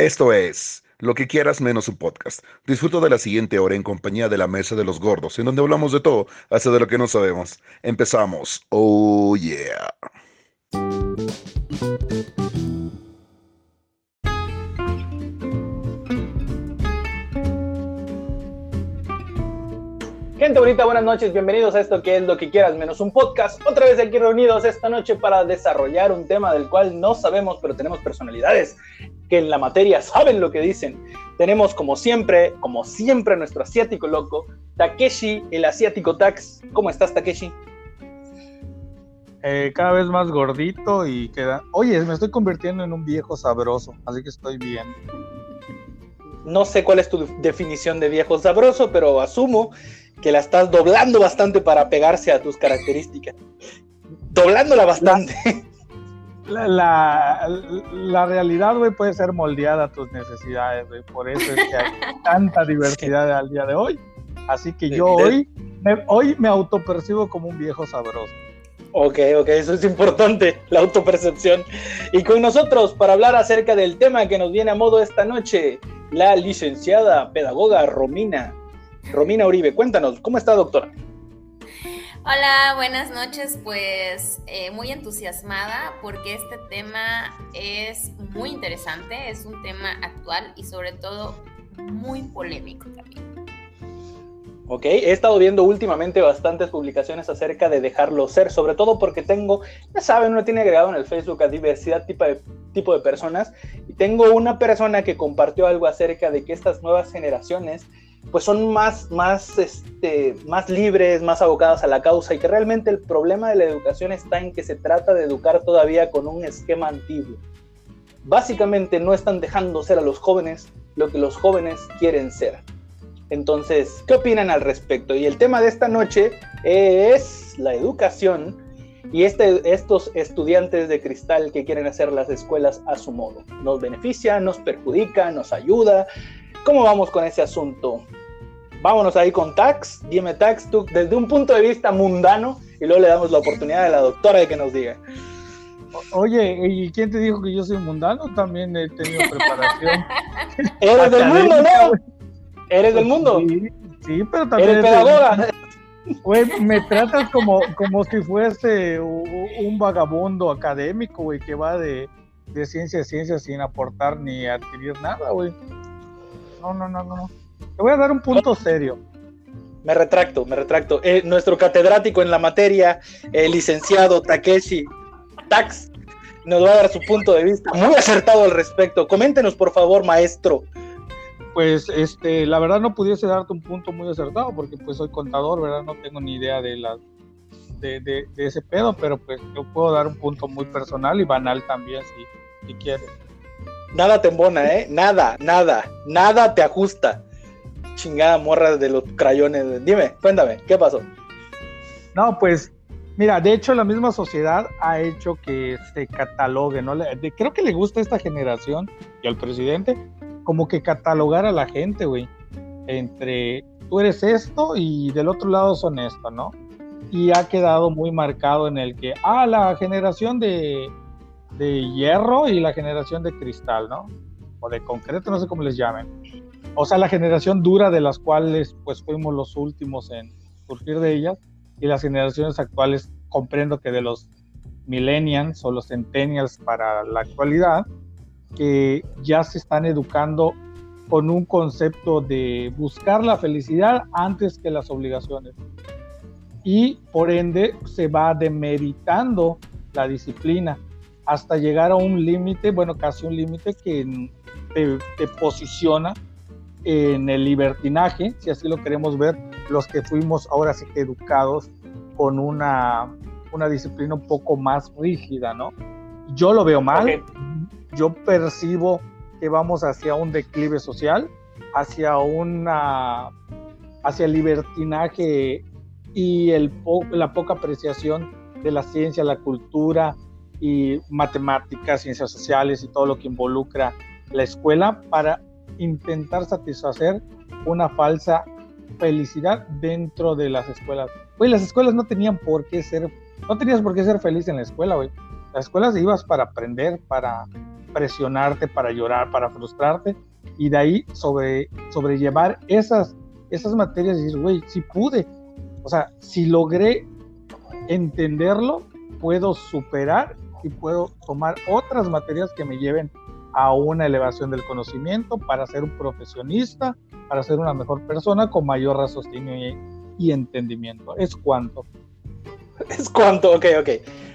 Esto es Lo que quieras menos un podcast. Disfruto de la siguiente hora en compañía de la Mesa de los Gordos, en donde hablamos de todo, hasta de lo que no sabemos. Empezamos. Oh yeah. Gente bonita, buenas noches, bienvenidos a esto que es lo que quieras menos un podcast. Otra vez aquí reunidos esta noche para desarrollar un tema del cual no sabemos, pero tenemos personalidades que en la materia saben lo que dicen. Tenemos como siempre, como siempre nuestro asiático loco, Takeshi, el asiático Tax. ¿Cómo estás, Takeshi? Eh, cada vez más gordito y queda... Oye, me estoy convirtiendo en un viejo sabroso, así que estoy bien. No sé cuál es tu definición de viejo sabroso, pero asumo que la estás doblando bastante para pegarse a tus características. Doblándola bastante. La, la, la realidad, güey, puede ser moldeada a tus necesidades, güey. Por eso es que hay tanta diversidad al día de hoy. Así que yo hoy me, hoy me autopercibo como un viejo sabroso. Ok, ok, eso es importante, la autopercepción. Y con nosotros, para hablar acerca del tema que nos viene a modo esta noche, la licenciada pedagoga Romina Romina Uribe, cuéntanos, ¿cómo está doctora? Hola, buenas noches. Pues eh, muy entusiasmada porque este tema es muy interesante, es un tema actual y sobre todo muy polémico también. Ok, he estado viendo últimamente bastantes publicaciones acerca de dejarlo ser, sobre todo porque tengo, ya saben, uno tiene agregado en el Facebook a diversidad tipo de, tipo de personas y tengo una persona que compartió algo acerca de que estas nuevas generaciones pues son más, más, este, más libres, más abocadas a la causa y que realmente el problema de la educación está en que se trata de educar todavía con un esquema antiguo. Básicamente no están dejando ser a los jóvenes lo que los jóvenes quieren ser. Entonces, ¿qué opinan al respecto? Y el tema de esta noche es la educación y este, estos estudiantes de cristal que quieren hacer las escuelas a su modo. Nos beneficia, nos perjudica, nos ayuda, ¿Cómo vamos con ese asunto? Vámonos ahí con Tax. Dime, Tax, tú desde un punto de vista mundano y luego le damos la oportunidad a la doctora de que nos diga. Oye, ¿y quién te dijo que yo soy mundano? También he tenido preparación. Eres del mundo, ¿no? Eres del mundo. Sí, pero también. Eres pedagoga. Güey, me tratas como, como si fuese un vagabundo académico, güey, que va de, de ciencia a ciencia sin aportar ni adquirir nada, güey no, no, no, no. Te voy a dar un punto serio. Me retracto, me retracto. Eh, nuestro catedrático en la materia, el licenciado Takeshi Tax, nos va a dar su punto de vista muy acertado al respecto. Coméntenos, por favor, maestro. Pues, este, la verdad no pudiese darte un punto muy acertado porque pues soy contador, ¿verdad? No tengo ni idea de la de, de, ese pedo, pero pues yo puedo dar un punto muy personal y banal también si, si quieres. Nada te embona, ¿eh? Nada, nada, nada te ajusta. Chingada morra de los crayones. Dime, cuéntame, ¿qué pasó? No, pues, mira, de hecho la misma sociedad ha hecho que se catalogue, ¿no? creo que le gusta a esta generación y al presidente como que catalogar a la gente, güey. Entre tú eres esto y del otro lado son esto, ¿no? Y ha quedado muy marcado en el que, ah, la generación de de hierro y la generación de cristal, ¿no? O de concreto, no sé cómo les llamen. O sea, la generación dura de las cuales pues fuimos los últimos en surgir de ellas y las generaciones actuales comprendo que de los millennials o los centennials para la actualidad que ya se están educando con un concepto de buscar la felicidad antes que las obligaciones. Y por ende se va demeritando la disciplina hasta llegar a un límite, bueno, casi un límite que te, posiciona en el libertinaje, si así lo queremos ver, los que fuimos ahora sí que educados con una, una disciplina un poco más rígida, ¿no? Yo lo veo mal, yo percibo que vamos hacia un declive social, hacia una hacia el libertinaje y el la poca apreciación de la ciencia, la cultura, y matemáticas, ciencias sociales y todo lo que involucra la escuela para intentar satisfacer una falsa felicidad dentro de las escuelas. Güey, las escuelas no tenían por qué ser, no tenías por qué ser feliz en la escuela, güey. Las escuelas ibas para aprender, para presionarte, para llorar, para frustrarte, y de ahí sobre, sobrellevar esas, esas materias y decir, güey, si pude, o sea, si logré entenderlo, puedo superar y puedo tomar otras materias que me lleven a una elevación del conocimiento para ser un profesionista, para ser una mejor persona con mayor raciocinio y, entendimiento. Es cuanto. Es cuanto, ok, ok.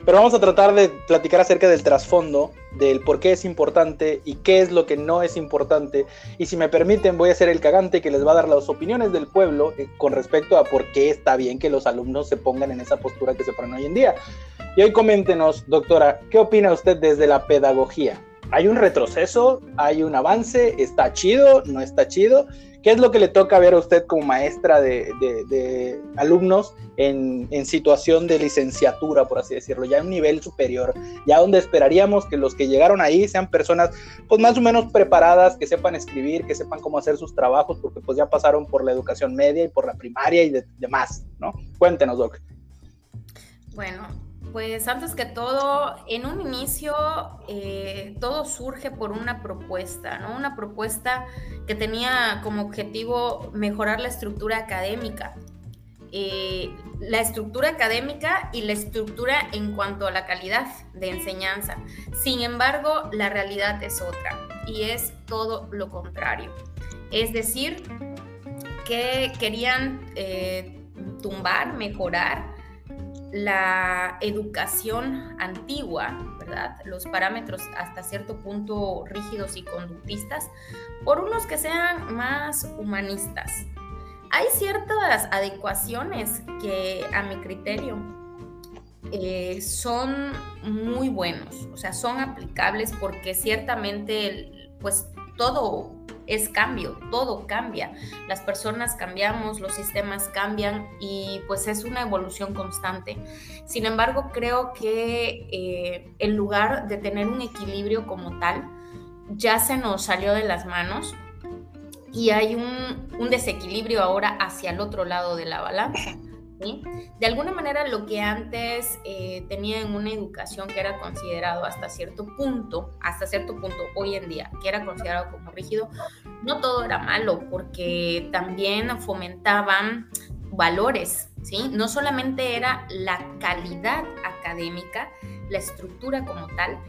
Pero vamos a tratar de platicar acerca del trasfondo, del por qué es importante y qué es lo que no es importante. Y si me permiten, voy a ser el cagante que les va a dar las opiniones del pueblo eh, con respecto a por qué está bien que los alumnos se pongan en esa postura que se ponen hoy en día. Y hoy coméntenos, doctora, ¿qué opina usted desde la pedagogía? ¿Hay un retroceso? ¿Hay un avance? ¿Está chido? ¿No está chido? ¿Qué es lo que le toca ver a usted como maestra de, alumnos en, situación de licenciatura, por así decirlo, ya en un nivel superior, ya donde esperaríamos que los que llegaron ahí sean personas pues más o menos preparadas, que sepan escribir, que sepan cómo hacer sus trabajos, porque pues ya pasaron por la educación media y por la primaria y demás, ¿no? Cuéntenos, Doc. Bueno, pues antes que todo, en un inicio eh, todo surge por una propuesta, ¿no? Una propuesta que tenía como objetivo mejorar la estructura académica. Eh, la estructura académica y la estructura en cuanto a la calidad de enseñanza. Sin embargo, la realidad es otra y es todo lo contrario. Es decir, que querían eh, tumbar, mejorar la educación antigua, ¿verdad? Los parámetros hasta cierto punto rígidos y conductistas, por unos que sean más humanistas. Hay ciertas adecuaciones que a mi criterio eh, son muy buenos, o sea, son aplicables porque ciertamente pues todo es cambio, todo cambia. Las personas cambiamos, los sistemas cambian y pues es una evolución constante. Sin embargo, creo que eh, en lugar de tener un equilibrio como tal, ya se nos salió de las manos y hay un, un desequilibrio ahora hacia el otro lado de la balanza. De alguna manera lo que antes eh, tenía en una educación que era considerado hasta cierto punto, hasta cierto punto hoy en día, que era considerado como rígido, no todo era malo porque también fomentaban valores, ¿sí? No solamente era la calidad académica, la estructura como tal,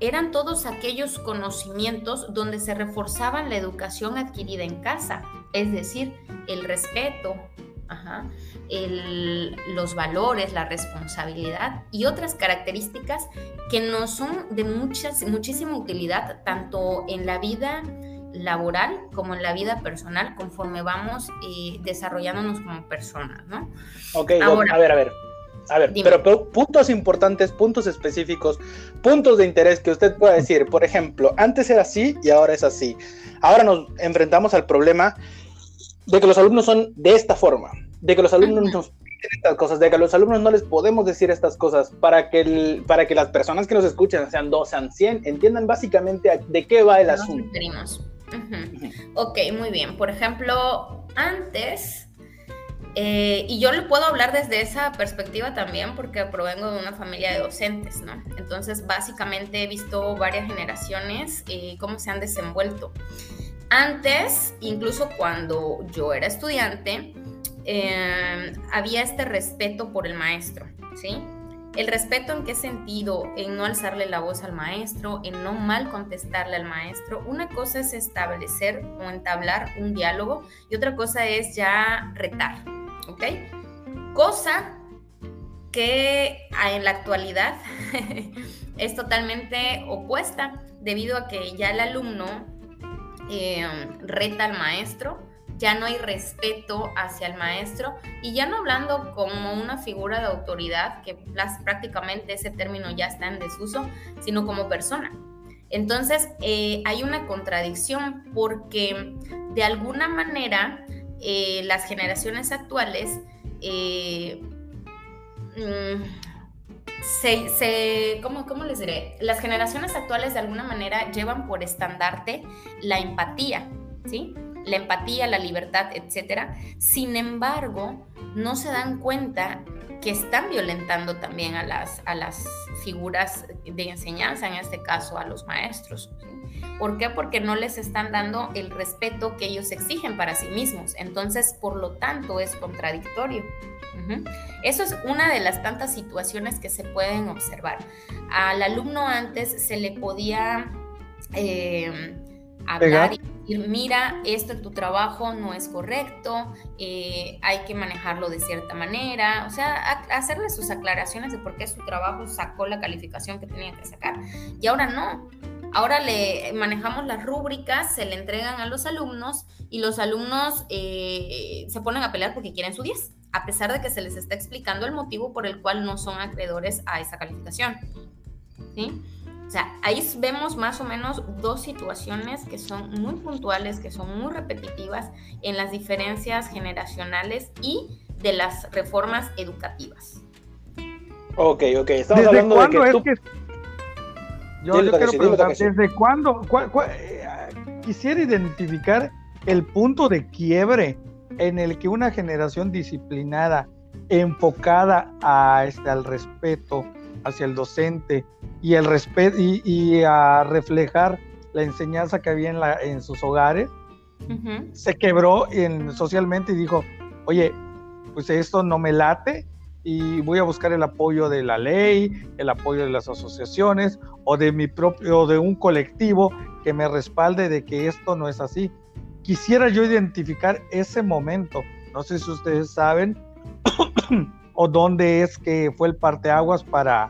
eran todos aquellos conocimientos donde se reforzaban la educación adquirida en casa, es decir, el respeto, los valores, la responsabilidad y otras características que nos son de muchas, muchísima utilidad tanto en la vida laboral como en la vida personal conforme vamos eh, desarrollándonos como personas, ¿no? Ok, a ver, a ver. A ver, pero, puntos importantes, puntos específicos, puntos de interés que usted pueda decir. Por ejemplo, antes era así y ahora es así. Ahora nos enfrentamos al problema de que los alumnos son de esta forma, de que los alumnos nos piden estas cosas, de que a los alumnos no les podemos decir estas cosas para que, para que las personas que nos escuchan, sean dos, sean cien, entiendan básicamente de qué va el asunto. Ok, muy bien. Por ejemplo, antes, eh, y yo le puedo hablar desde esa perspectiva también porque provengo de una familia de docentes, ¿no? Entonces, básicamente he visto varias generaciones eh, cómo se han desenvuelto. Antes, incluso cuando yo era estudiante, em, había este respeto por el maestro, ¿sí? El respeto en qué sentido? En no alzarle la voz al maestro, en no mal contestarle al maestro. Una cosa es establecer o entablar un diálogo y otra cosa es ya retar, ¿ok? Cosa que en la actualidad es totalmente opuesta debido a que ya el alumno Em, reta al maestro, ya no hay respeto hacia el maestro y ya no hablando como una figura de autoridad, que prácticamente ese término ya está en desuso, sino como persona. Entonces eh, hay una contradicción porque de alguna manera eh, las generaciones actuales eh, mm, se, ¿cómo, ¿cómo, les diré? Las generaciones actuales de alguna manera llevan por estandarte la empatía, ¿sí? La empatía, la libertad, etc. Sin embargo, no se dan cuenta que están violentando también a las, a las figuras de enseñanza, en este caso a los maestros. ¿Por qué? Porque no les están dando el respeto que ellos exigen para sí mismos. Entonces, por lo tanto, es contradictorio. Eso es una de las tantas situaciones que se pueden observar. Al alumno antes se le podía eh, hablar y decir, mira, esto en tu trabajo no es correcto, eh, hay que manejarlo de cierta manera, o sea, hacerle sus aclaraciones de por qué su trabajo sacó la calificación que tenía que sacar. Y ahora no, Ahora le manejamos las rúbricas, se le entregan a los alumnos y los alumnos eh, se ponen a pelear porque quieren su 10, a pesar de que se les está explicando el motivo por el cual no son acreedores a esa calificación. ¿Sí? O sea, ahí vemos más o menos dos situaciones que son muy puntuales, que son muy repetitivas en las diferencias generacionales y de las reformas educativas. Ok, ok. Estamos hablando de que, tú... Yo, quiero preguntar, ¿desde cuándo? Eh, quisiera identificar el punto de quiebre en el que una generación disciplinada, enfocada a, este, al respeto hacia el docente y, el respeto, y, a reflejar la enseñanza que había en, la, en sus hogares, se quebró en, socialmente y dijo, oye, pues esto no me late, y voy a buscar el apoyo de la ley, el apoyo de las asociaciones o de mi propio, de un colectivo que me respalde de que esto no es así. Quisiera yo identificar ese momento. No sé si ustedes saben o dónde es que fue el parteaguas para,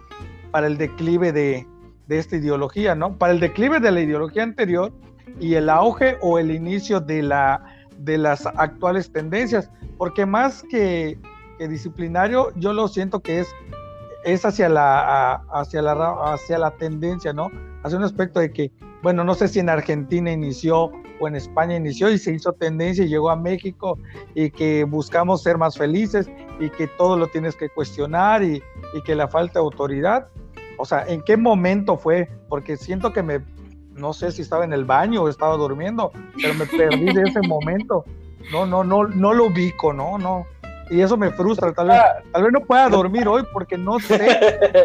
para el declive de, de esta ideología, ¿no? Para el declive de la ideología anterior y el auge o el inicio de, la, de las actuales tendencias, porque más que que disciplinario yo lo siento que es, es hacia, la, hacia, la, hacia la tendencia, ¿no? Hacia un aspecto de que, bueno, no sé si en Argentina inició o en España inició y se hizo tendencia y llegó a México y que buscamos ser más felices y que todo lo tienes que cuestionar y, y que la falta de autoridad. O sea, ¿en qué momento fue? Porque siento que me, no sé si estaba en el baño o estaba durmiendo, pero me perdí de ese momento. No, no, no, no lo ubico, no, no y eso me frustra. Tal vez, tal vez no pueda dormir hoy porque no sé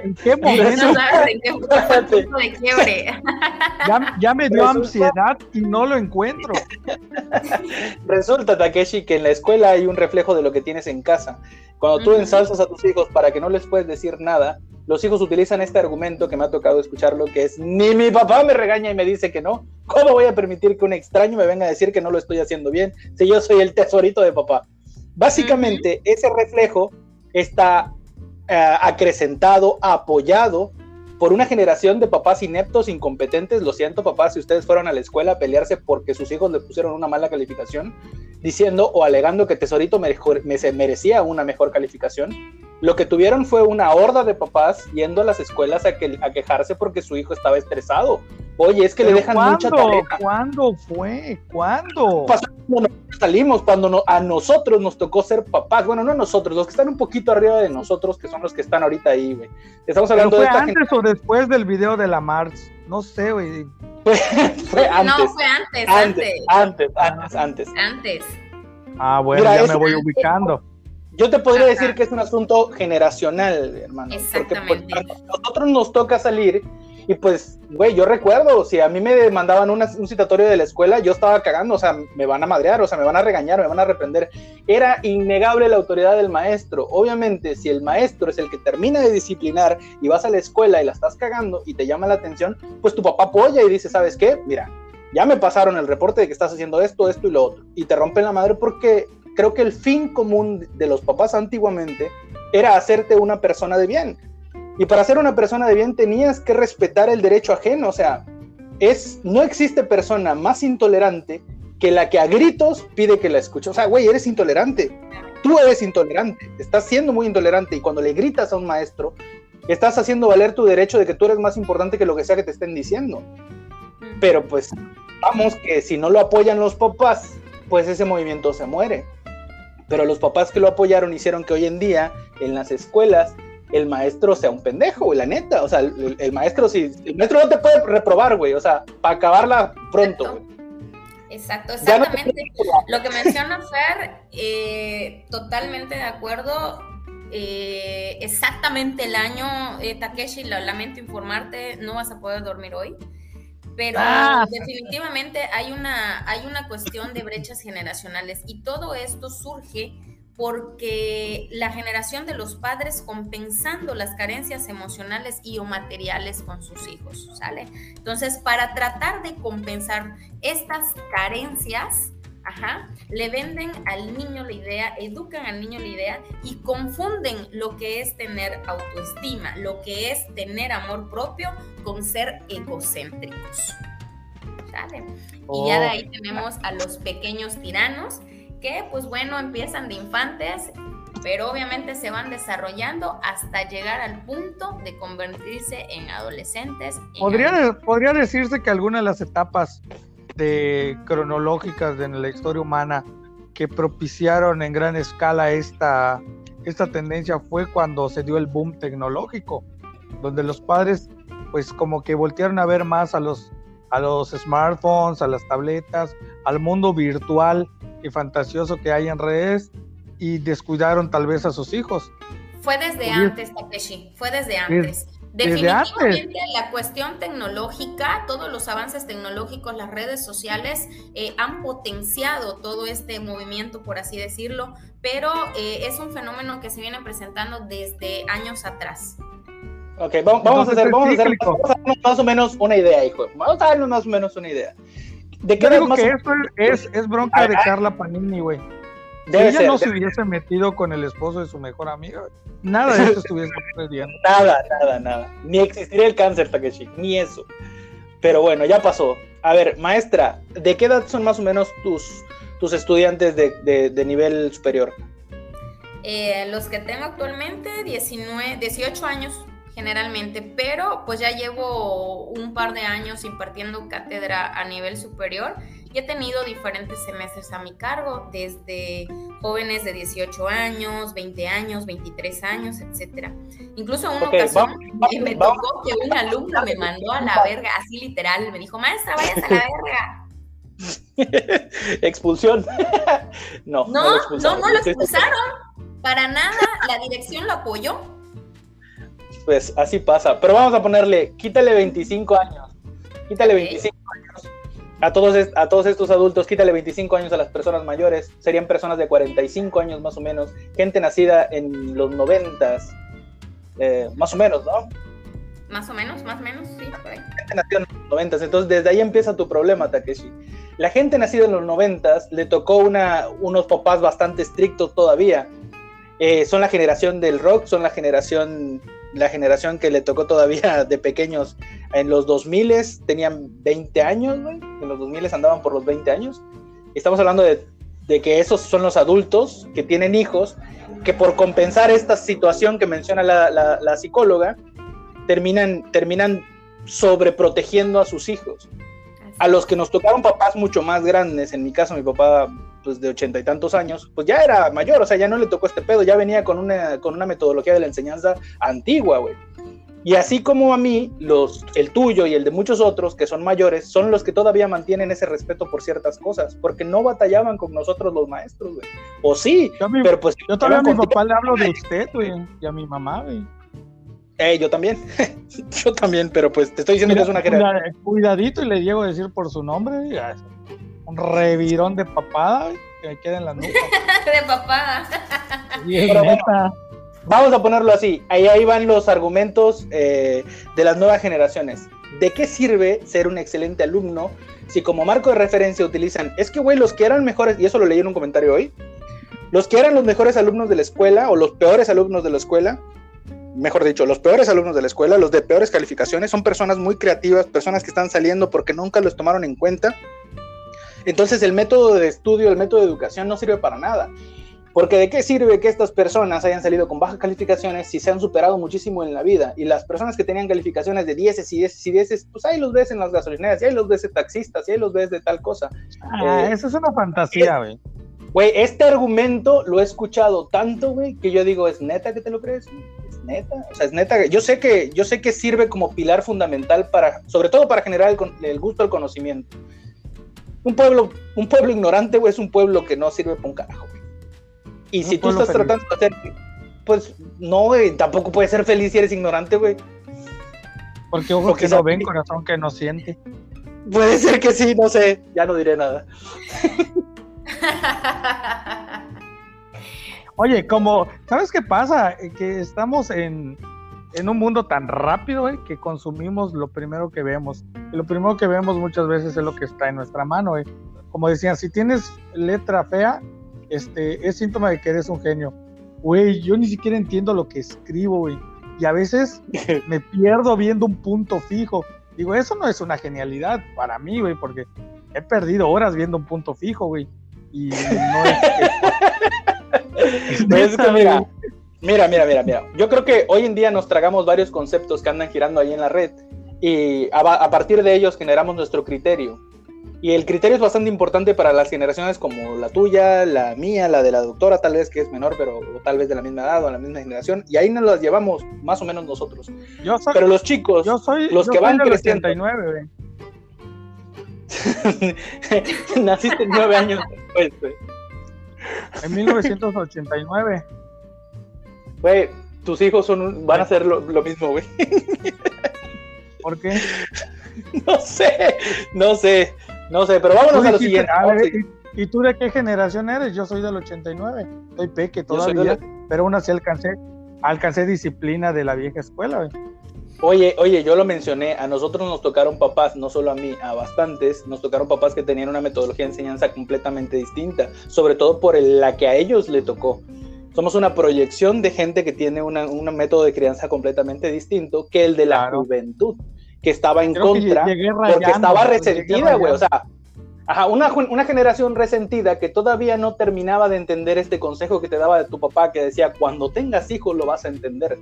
en qué momento. No sabes en qué punto de quiebre. Ya, ya, me dio ansiedad y no lo encuentro. Resulta, Takeshi, que en la escuela hay un reflejo de lo que tienes en casa. Cuando tú ensalzas a tus hijos para que no les puedes decir nada, los hijos utilizan este argumento que me ha tocado escucharlo, que es, ni mi papá me regaña y me dice que no. ¿Cómo voy a permitir que un extraño me venga a decir que no lo estoy haciendo bien si yo soy el tesorito de papá? Básicamente, ese reflejo está eh, acrecentado, apoyado por una generación de papás ineptos, incompetentes. Lo siento, papás, si ustedes fueron a la escuela a pelearse porque sus hijos le pusieron una mala calificación, diciendo o alegando que Tesorito merecía una mejor calificación. Lo que tuvieron fue una horda de papás yendo a las escuelas a, que, a quejarse porque su hijo estaba estresado. Oye, es que le dejan mucha tarea. ¿Cuándo fue? ¿Cuándo? Cuando salimos, cuando a nosotros nos tocó ser papás. Bueno, no nosotros, los que están un poquito arriba de nosotros, que son los que están ahorita ahí, güey. Estamos hablando fue de antes o después del video de la Mars? No sé, güey. fue, antes. No, fue antes, antes. Antes, antes, antes. Antes. Ah, bueno, ya me voy ubicando. Yo te podría decir que es un asunto generacional, hermano. Exactamente. Porque pues, a nosotros nos toca salir y pues, güey, yo recuerdo, si a mí me mandaban un citatorio de la escuela, yo estaba cagando, o sea, me van a madrear, o sea, me van a regañar, me van a reprender. Era innegable la autoridad del maestro. Obviamente, si el maestro es el que termina de disciplinar y vas a la escuela y la estás cagando y te llama la atención, pues tu papá apoya y dice, ¿sabes qué? Mira, ya me pasaron el reporte de que estás haciendo esto, esto y lo otro. Y te rompen la madre porque creo que el fin común de los papás antiguamente era hacerte una persona de bien. Y para ser una persona de bien tenías que respetar el derecho ajeno. O sea, es, no existe persona más intolerante que la que a gritos pide que la escuche. O sea, güey, eres intolerante. Tú eres intolerante. Estás siendo muy intolerante. Y cuando le gritas a un maestro, estás haciendo valer tu derecho de que tú eres más importante que lo que sea que te estén diciendo. Pero pues, vamos que si no lo apoyan los papás, pues ese movimiento se muere pero los papás que lo apoyaron hicieron que hoy en día en las escuelas el maestro sea un pendejo, güey, la neta. O sea, el, maestro sí, el maestro no te puede reprobar, güey, o sea, para acabarla pronto, güey. Exacto, exactamente. Lo que menciona Fer, eh, totalmente de acuerdo. eh, exactamente el año, eh, Takeshi, lamento informarte, no vas a poder dormir hoy. Pero ah. definitivamente hay una, hay una cuestión de brechas generacionales y todo esto surge porque la generación de los padres compensando las carencias emocionales y o materiales con sus hijos, ¿sale? Entonces, para tratar de compensar estas carencias, Ajá. Le venden al niño la idea, educan al niño la idea y confunden lo que es tener autoestima, lo que es tener amor propio con ser egocéntricos. ¿Sale? Y ya de ahí oh. tenemos a los pequeños tiranos que pues bueno, empiezan de infantes, pero obviamente se van desarrollando hasta llegar al punto de convertirse en adolescentes. podría, podría decirse que algunas de las etapas de cronológicas de la historia humana que propiciaron en gran escala esta, esta tendencia fue cuando se dio el boom tecnológico, donde los padres pues como que voltearon a ver más a los, a los smartphones, a las tabletas, al mundo virtual y fantasioso que hay en redes y descuidaron tal vez a sus hijos. Fue desde antes, Takeshi, fue desde antes. Definitivamente la cuestión tecnológica, todos los avances tecnológicos, las redes sociales eh, han potenciado todo este movimiento, por así decirlo, pero eh, es un fenómeno que se viene presentando desde años atrás. Ok, vamos, a, hacer, vamos, a hacer, más o menos una idea, hijo. Vamos a darnos más o menos una idea. ¿De qué digo que esto es, es bronca de Carla Panini, güey. Si ella no se hubiese metido con el esposo de su mejor amiga, nada de eso estuviese sucediendo. Nada, nada, nada. Ni existiría el cáncer, Takeshi, ni eso. Pero bueno, ya pasó. A ver, maestra, ¿de qué edad son más o menos tus, tus estudiantes de, de, nivel superior? Eh, los que tengo actualmente, 19, 18 años generalmente, pero pues ya llevo un par de años impartiendo cátedra a nivel superior y he tenido diferentes semestres a mi cargo, desde jóvenes de 18 años, 20 años, 23 años, etcétera. Incluso una ocasión me tocó que un alumno me mandó a la verga, así literal, me dijo, maestra, vayas a la verga. Expulsión. no, no, no, no, no lo expulsaron. Para nada, la dirección lo apoyó pues así pasa. Pero vamos a ponerle, quítale 25 años. Quítale 25 años. A todos, a todos estos adultos, quítale 25 años a las personas mayores. Serían personas de 45 años más o menos. Gente nacida en los 90, eh, más o menos, ¿no? Más o menos, más o menos, sí, por ahí. Gente nacida en los 90, entonces desde ahí empieza tu problema, Takeshi. La gente nacida en los 90 le tocó una, unos papás bastante estrictos todavía. Eh, son la generación del rock, son la generación la generación que le tocó todavía de pequeños en los 2000 tenían 20 años, En los 2000 andaban por los 20 años. Estamos hablando de, que esos son los adultos que tienen hijos, que por compensar esta situación que menciona la, psicóloga, terminan, terminan sobreprotegiendo a sus hijos. A los que nos tocaron papás mucho más grandes, en mi caso mi papá pues de ochenta y tantos años, pues ya era mayor, o sea, ya no le tocó este pedo, ya venía con una, con una metodología de la enseñanza antigua, güey. Y así como a mí, los, el tuyo y el de muchos otros que son mayores, son los que todavía mantienen ese respeto por ciertas cosas, porque no batallaban con nosotros los maestros, güey. O sí, pero pues... Yo todavía a mi papá le hablo de usted, güey, y a mi mamá, güey. Eh, yo también, yo también, pero pues te estoy diciendo que es una generación. Cuidadito y le llego a decir por su nombre, un revirón de papada que me queda en la nuca. de papada. vamos a ponerlo así. Ahí, ahí van los argumentos eh, de las nuevas generaciones. ¿De qué sirve ser un excelente alumno si como marco de referencia utilizan, es que, güey, los que eran mejores, y eso lo leí en un comentario hoy, los que eran los mejores alumnos de la escuela o los peores alumnos de la escuela, mejor dicho, los peores alumnos de la escuela, los de peores calificaciones, son personas muy creativas, personas que están saliendo porque nunca los tomaron en cuenta entonces el método de estudio, el método de educación no sirve para nada. Porque de qué sirve que estas personas hayan salido con bajas calificaciones si se han superado muchísimo en la vida? Y las personas que tenían calificaciones de 10 y 10 y 10, pues ahí los ves en las gasolineras, y ahí los ves de taxistas, y ahí los ves de tal cosa. Ah, eh, eso es una fantasía, güey. Güey, este argumento lo he escuchado tanto, güey, que yo digo, ¿es neta que te lo crees? ¿Es neta? O sea, es neta. Yo sé que, yo sé que sirve como pilar fundamental para, sobre todo para generar el, el gusto al conocimiento un pueblo, un pueblo ignorante, güey, es un pueblo que no sirve para un carajo, güey. Y si tú estás tratando de hacer, Pues no, güey, tampoco puedes ser feliz si eres ignorante, güey. Porque ojos que no ven, corazón que no siente. Puede ser que sí, no sé, ya no diré nada. Oye, como, ¿sabes qué pasa? Que estamos en, en un mundo tan rápido, güey, que consumimos lo primero que vemos. Y lo primero que vemos muchas veces es lo que está en nuestra mano, güey. Como decían, si tienes letra fea, este, es síntoma de que eres un genio. Güey, yo ni siquiera entiendo lo que escribo, güey. Y a veces me pierdo viendo un punto fijo. Digo, eso no es una genialidad para mí, güey, porque he perdido horas viendo un punto fijo, güey. Y no es Es que mira, mira, mira, mira, mira. Yo creo que hoy en día nos tragamos varios conceptos que andan girando ahí en la red y a, a partir de ellos generamos nuestro criterio. Y el criterio es bastante importante para las generaciones como la tuya, la mía, la de la doctora, tal vez que es menor, pero o tal vez de la misma edad o la misma generación. Y ahí nos las llevamos más o menos nosotros. Yo soy, Pero los chicos, yo soy, los yo que soy van del creciendo. 89, güey. naciste nueve años después. En 1989. Güey, tus hijos son un- van a hacer lo, lo mismo, güey. ¿Por qué? No sé, no sé, no sé, pero vámonos a lo siguiente. a ver, ¿y, y tú de qué generación eres? Yo soy del 89. Soy peque todavía, pero aún así alcancé, alcancé disciplina de la vieja escuela, güey. Oye, oye, yo lo mencioné, a nosotros nos tocaron papás, no solo a mí, a bastantes, nos tocaron papás que tenían una metodología de enseñanza completamente distinta, sobre todo por el- la que a ellos le tocó. Somos una proyección de gente que tiene una- un método de crianza completamente distinto que el de la Claro. juventud, que estaba en Creo que contra, llegué porque rayando, estaba resentida, güey. O rayando. sea, ajá, una, una generación resentida que todavía no terminaba de entender este consejo que te daba de tu papá, que decía, cuando tengas hijos lo vas a entender.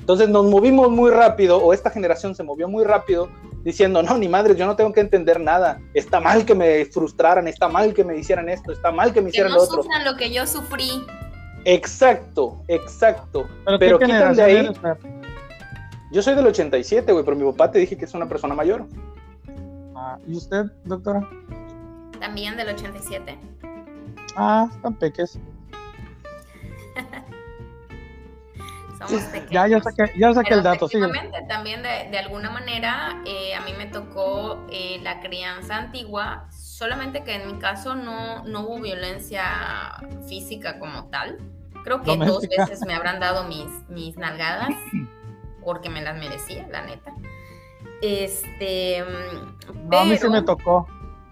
Entonces nos movimos muy rápido, o esta generación se movió muy rápido, diciendo, no, ni madre, yo no tengo que entender nada. Está mal que me frustraran, está mal que me hicieran esto, está mal que me Que hicieran no lo otro. sufran lo que yo sufrí. Exacto, exacto. ¿Pero, Pero quitan de ahí- eres? Yo soy del 87, güey, pero mi papá te dije que es una persona mayor. Ah, ¿Y usted, doctora? También del 87. Ah, están peques. Somos pequeños. Ya, ya saqué, ya saqué el dato, efectivamente, también de, de alguna manera eh, a mí me tocó eh, la crianza antigua, solamente que en mi caso no, no hubo violencia física como tal. Creo que dos veces me habrán dado mis, mis nalgadas porque me las merecía, la neta. Este, mm, No, a mí sí pero- me tocó.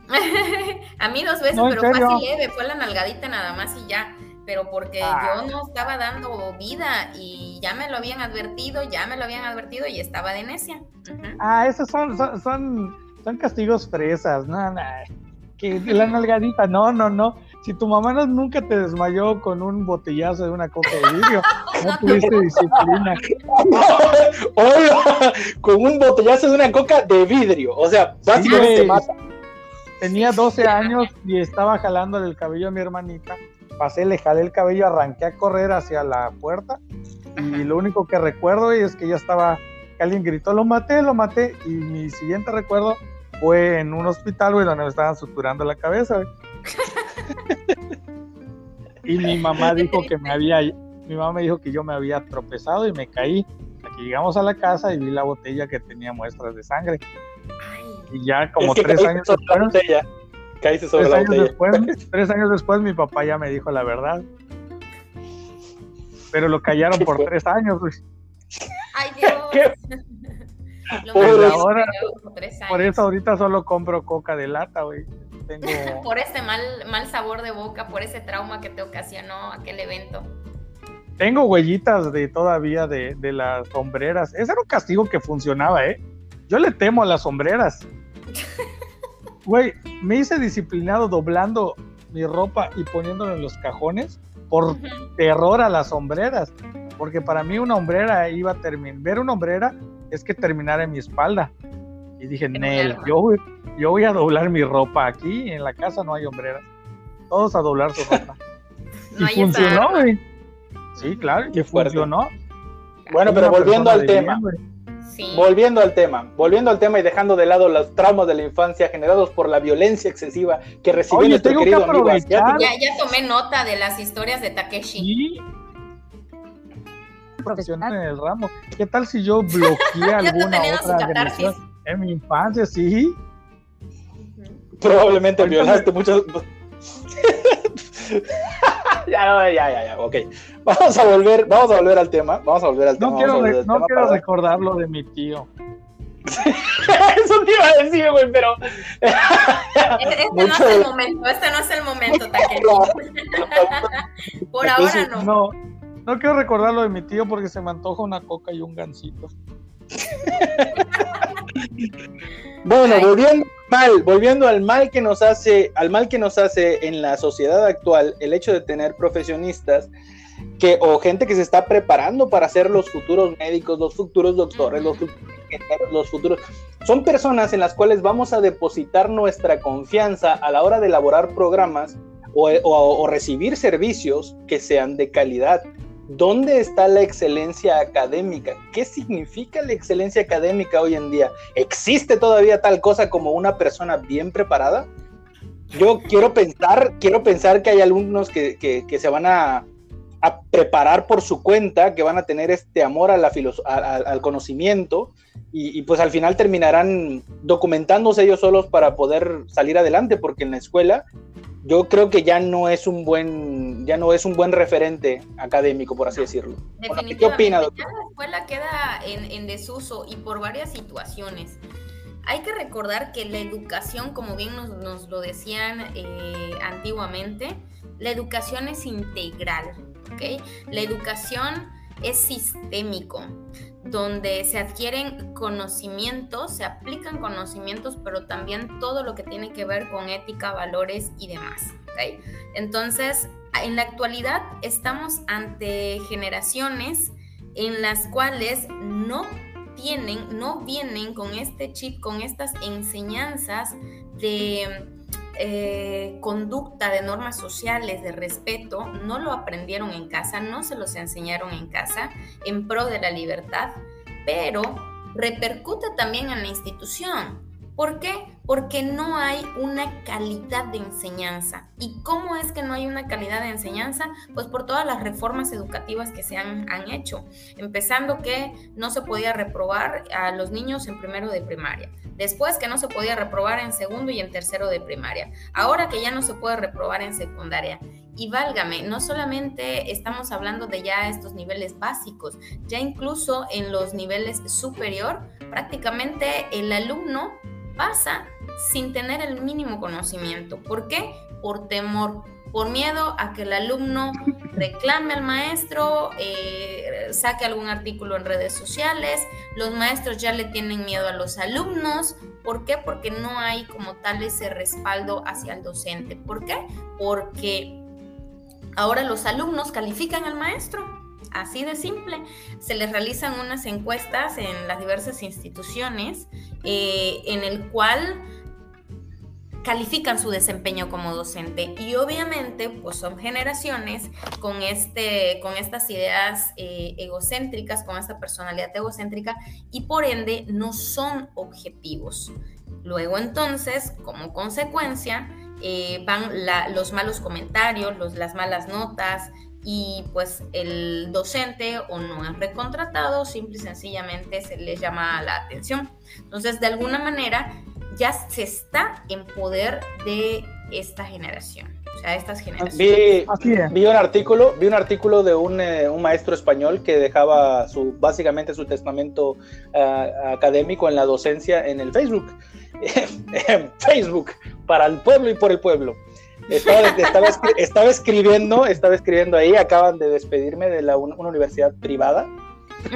a mí dos veces, No, pero fue serio. así leve, fue la nalgadita nada más y ya. Pero porque Ah. yo no estaba dando vida y ya me lo habían advertido, ya me lo habían advertido y estaba de necia. Ah, esos son, son, son, son castigos fresas, no, no. Que la nalgadita, no, no, no. Si tu mamá no- nunca te desmayó con un botellazo de una coca de vidrio, no tuviste disciplina. Hola, con un botellazo de una coca de vidrio. O sea, básicamente mata. Tenía 12 años y estaba jalándole el cabello a mi hermanita. Pasé, le jalé el cabello, arranqué a correr hacia la puerta. Y lo único que recuerdo es que ya estaba, que alguien gritó, lo maté, lo maté. Y mi siguiente recuerdo fue en un hospital, güey, donde me estaban suturando la cabeza, güey. y mi mamá dijo que me había, mi mamá me dijo que yo me había tropezado y me caí. Aquí llegamos a la casa y vi la botella que tenía muestras de sangre. Ay, Y ya como Es que tres años sobre la después, botella. Caíste sobre tres la años, botella. después, tres años después mi papá ya me dijo la verdad. Pero lo callaron ¿Qué por fue? tres años, güey. ay Dios. ¿Qué? Lo ahora, por eso ahorita solo compro coca de lata, güey. Tengo... Por ese mal, mal sabor de boca, por ese trauma que te ocasionó aquel evento. Tengo huellitas de todavía de, de las sombreras. Ese era un castigo que funcionaba, ¿eh? Yo le temo a las sombreras. Güey, me hice disciplinado doblando mi ropa y poniéndolo en los cajones por terror a las sombreras. Porque para mí una hombrera iba a terminar. Ver una hombrera es que terminara en mi espalda. Y dije, Nel, yo, voy- yo voy a doblar mi ropa aquí. En la casa no hay hombreras. Todos a doblar su ropa. No y funcionó, güey. Sí, claro, fuerte. funcionó. Bueno, pero volviendo al tema. bien. Sí. Volviendo al tema, volviendo al tema y dejando de lado los traumas de la infancia generados por la violencia excesiva que recibió Oye, nuestro tengo que querido amigo. Ya, ya tomé nota de las historias de Takeshi. Y profesional en el ramo. ¿Qué tal si yo bloqueé alguna otra agresión en mi infancia? Sí. Probablemente violaste muchas. ya, ya, ya, ya, ok. Vamos a volver, vamos a volver al tema. Vamos a volver al no tema. Quiero, no quiero recordar lo de mi tío. Eso te iba a decir, güey, pero. este no es el momento, este no es el momento, Por ahora no. no. No quiero recordar lo de mi tío porque se me antoja una coca y un gansito. bueno, volviendo mal, volviendo al mal que nos hace, al mal que nos hace en la sociedad actual, el hecho de tener profesionistas que, o gente que se está preparando para ser los futuros médicos, los futuros doctores, los futuros, los futuros, son personas en las cuales vamos a depositar nuestra confianza a la hora de elaborar programas o, o recibir servicios que sean de calidad. ¿Dónde está la excelencia académica? ¿Qué significa la excelencia académica hoy en día? ¿Existe todavía tal cosa como una persona bien preparada? Yo quiero pensar, quiero pensar que hay alumnos que, se van a, preparar por su cuenta, que van a tener este amor a la al conocimiento y, pues al final terminarán documentándose ellos solos para poder salir adelante, porque en la escuela yo creo que ya no es un buen, ya no es un buen referente académico, por así decirlo. ¿Qué opina, doctor? Ya la escuela queda en, desuso y por varias situaciones. Hay que recordar que la educación, como bien nos, lo decían eh, antiguamente, la educación es integral, La educación es sistémico donde se adquieren conocimientos, se aplican conocimientos, pero también todo lo que tiene que ver con ética, valores y demás. Entonces, en la actualidad estamos ante generaciones en las cuales no tienen, no vienen con este chip, con estas enseñanzas de eh, conducta, de normas sociales, de respeto, no lo aprendieron en casa, no se los enseñaron en casa en pro de la libertad, pero repercute también en la institución. ¿Por qué? Porque no hay una calidad de enseñanza. ¿Y cómo es que no hay una calidad de enseñanza? Pues por todas las reformas educativas que se han, han hecho. Empezando que no se podía reprobar a los niños en primero de primaria. Después que no se podía reprobar en segundo y en tercero de primaria. Ahora que ya no se puede reprobar en secundaria. Y válgame, no solamente estamos hablando de ya estos niveles básicos, ya incluso en los niveles superior, prácticamente el alumno pasa sin tener el mínimo conocimiento. ¿Por qué? Por temor, por miedo a que el alumno reclame al maestro, eh, saque algún artículo en redes sociales, los maestros ya le tienen miedo a los alumnos. ¿Por qué? Porque no hay como tal ese respaldo hacia el docente. ¿Por qué? Porque ahora los alumnos califican al maestro. Así de simple. Se les realizan unas encuestas en las diversas instituciones eh, en el cual califican su desempeño como docente y obviamente pues son generaciones con, este, con estas ideas eh, egocéntricas, con esta personalidad egocéntrica y por ende no son objetivos. Luego entonces, como consecuencia, eh, van los malos comentarios, las malas notas, y pues el docente o no es recontratado, simple y sencillamente se le llama la atención. Entonces, de alguna manera, ya se está en poder de esta generación. O sea, estas generaciones. Vi, un artículo, vi un artículo de un, eh, un, maestro español que dejaba su, básicamente su testamento eh, académico en la docencia en el Facebook. Facebook, para el pueblo y por el pueblo. Estaba, escribiendo, estaba escribiendo ahí, acaban de despedirme de la, una universidad privada.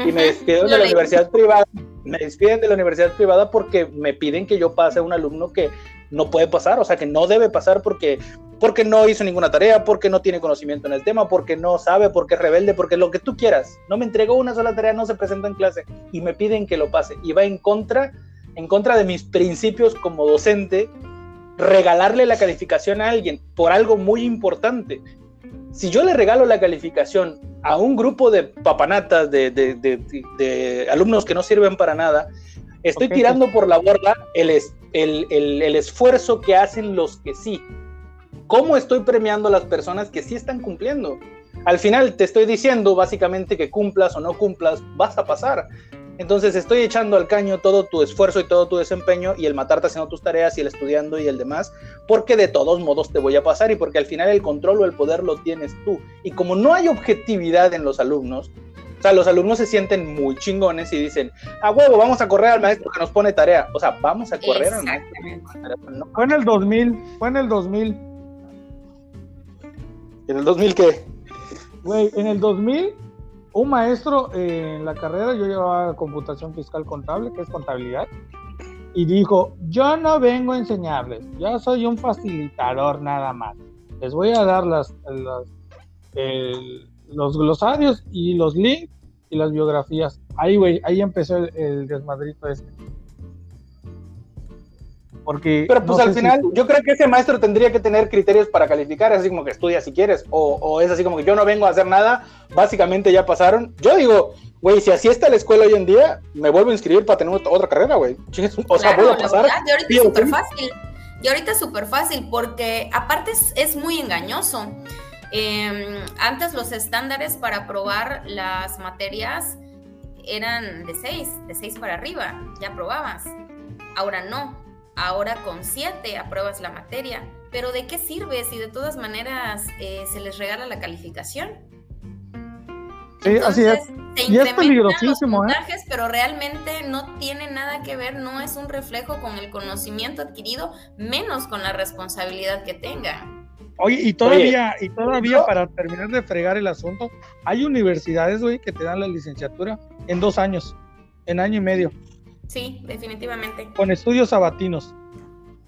Y me despiden de la universidad privada, me despiden de la universidad privada porque me piden que yo pase a un alumno que no puede pasar, o sea, que no debe pasar porque, porque no hizo ninguna tarea, porque no tiene conocimiento en el tema, porque no sabe, porque es rebelde, porque lo que tú quieras. No me entregó una sola tarea, no se presenta en clase y me piden que lo pase. Y va en contra en contra de mis principios como docente regalarle la calificación a alguien por algo muy importante. Si yo le regalo la calificación a un grupo de papanatas, de, alumnos que no sirven para nada, estoy tirando por la borda el, el, esfuerzo que hacen los que sí. ¿Cómo estoy premiando a las personas que sí están cumpliendo? al final te estoy diciendo básicamente que cumplas o no cumplas, vas a pasar. Entonces estoy echando al caño todo tu esfuerzo y todo tu desempeño y el matarte haciendo tus tareas y el estudiando y el demás, porque de todos modos te voy a pasar y porque al final el control o el poder lo tienes tú. Y como no hay objetividad en los alumnos, o sea, los alumnos se sienten muy chingones y dicen, a huevo, vamos a correr al maestro que nos pone tarea. O sea, vamos a correr al maestro. Fue en el 2000, fue en el 2000. ¿En el 2000 qué? Güey, en el 2000 un maestro en la carrera, yo llevaba computación fiscal contable, que es contabilidad, y dijo, yo no vengo a enseñarles, yo soy un facilitador nada más. Les voy a dar las, los glosarios y los links y las biografías. Ahí, güey, ahí empezó el desmadrito este. Porque pero pues al final yo creo que ese maestro tendría que tener criterios para calificar, es así como que estudia si quieres, o, o, es así como que yo no vengo a hacer nada, básicamente ya pasaron. Yo digo, güey, si así está la escuela hoy en día, me vuelvo a inscribir para tener otra carrera, güey. O sea, voy a pasar. y ahorita es súper fácil, y ahorita es súper fácil, porque aparte es, muy engañoso. Em, antes los estándares para aprobar las materias eran de 6, de 6 para arriba, ya aprobabas. Ahora no, ahora con 7 apruebas la materia, pero ¿de qué sirve si de todas maneras eh, se les regala la calificación? Sí, así es. y es peligrosísimo, ¿eh? Pero realmente no tiene nada que ver, no es un reflejo con el conocimiento adquirido, menos con la responsabilidad que tenga. Oye, y todavía, y todavía para terminar de fregar el asunto, hay universidades, güey, que te dan la licenciatura en dos años, en año y medio. Sí, definitivamente. Con estudios sabatinos.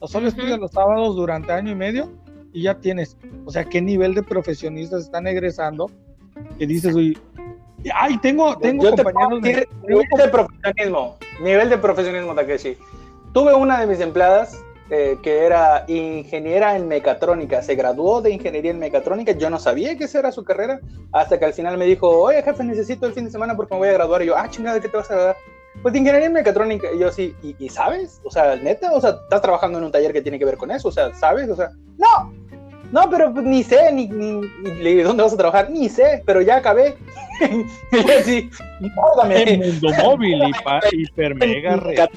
O solo estudias los sábados durante año y medio y ya tienes. O sea, ¿qué nivel de profesionistas están egresando? Que dices, uy, ay, tengo, tengo compañeros de, nivel de profesionismo, nivel de profesionismo, Takeshi. Tuve una de mis empleadas eh, que era ingeniera en mecatrónica, se graduó de ingeniería en mecatrónica, yo no sabía que esa era su carrera, hasta que al final me dijo, oye jefe, necesito el fin de semana porque me voy a graduar, y yo, ah, chingada, ¿qué te vas a graduar? Pues ingeniería en mecatrónica, y yo sí, ¿y, sabes? O sea, neta, o sea, estás trabajando en un taller que tiene que ver con eso, o sea, ¿sabes? O sea, no, no, pero pues, ni sé, ni, ni, ni, dónde vas a trabajar, ni sé, pero ya acabé. y yo sí, En Mundo Móvil, y hiper mega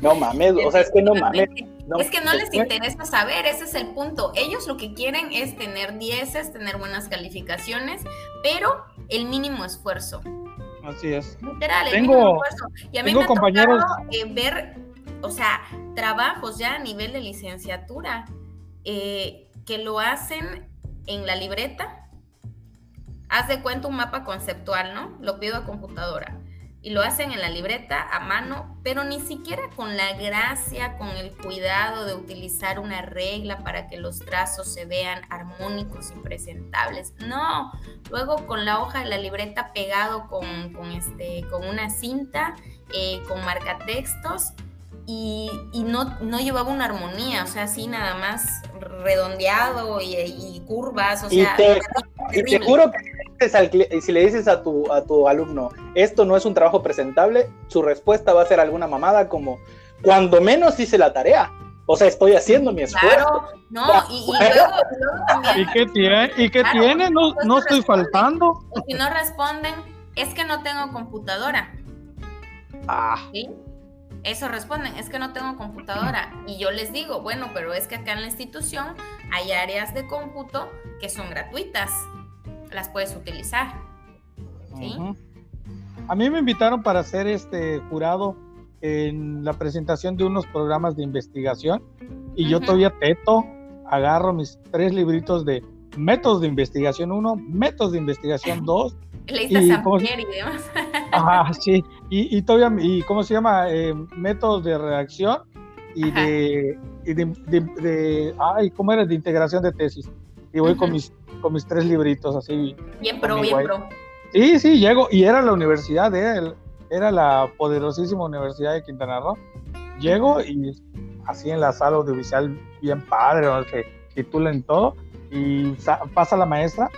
No mames, o sea, es que no mames. es que no les interesa saber, ese es el punto. Ellos lo que quieren es tener dieces, tener buenas calificaciones, pero el mínimo esfuerzo. Así es. Literal, tengo, Y a mí me compañeros... eh, ver, o sea, trabajos ya a nivel de licenciatura eh, que lo hacen en la libreta. Haz de cuenta un mapa conceptual, ¿no? Lo pido a computadora y lo hacen en la libreta a mano, pero ni siquiera con la gracia, con el cuidado de utilizar una regla para que los trazos se vean armónicos y presentables. No, luego con la hoja de la libreta pegado con, este, con una cinta, eh, con marcatextos. Y, y no, no, llevaba una armonía, o sea, así nada más redondeado y, curvas, o sea... Y te, juro que si le dices a tu, a tu alumno, esto no es un trabajo presentable, su respuesta va a ser alguna mamada como, cuando menos hice la tarea. O sea, estoy haciendo mi esfuerzo. Claro, no, y, luego, también. ¿Y qué tiene? ¿Y qué tiene? No, no estoy faltando. Y si no responden, es que no tengo computadora. Ah. ¿Sí? Eso responden, es que no tengo computadora. Y yo les digo, bueno, pero es que acá en la institución hay áreas de cómputo que son gratuitas las puedes utilizar. ¿sí? A mí me invitaron para ser este jurado en la presentación de unos programas de investigación y yo todavía teto, agarro mis tres libritos de métodos de investigación 1, métodos de investigación 2. Leíste y, demás. Ajá, sí. Y, todavía, y ¿cómo se llama? Eh, métodos de reacción y de, y de, ay, ¿cómo era? De integración de tesis. Y voy con mis con mis tres libritos así. Bien pro, bien pro. Sí, sí, llego, y era la universidad, era, era la poderosísima Universidad de Quintana Roo. Llego y así en la sala audiovisual, bien padre, que titulen todo, y pasa la maestra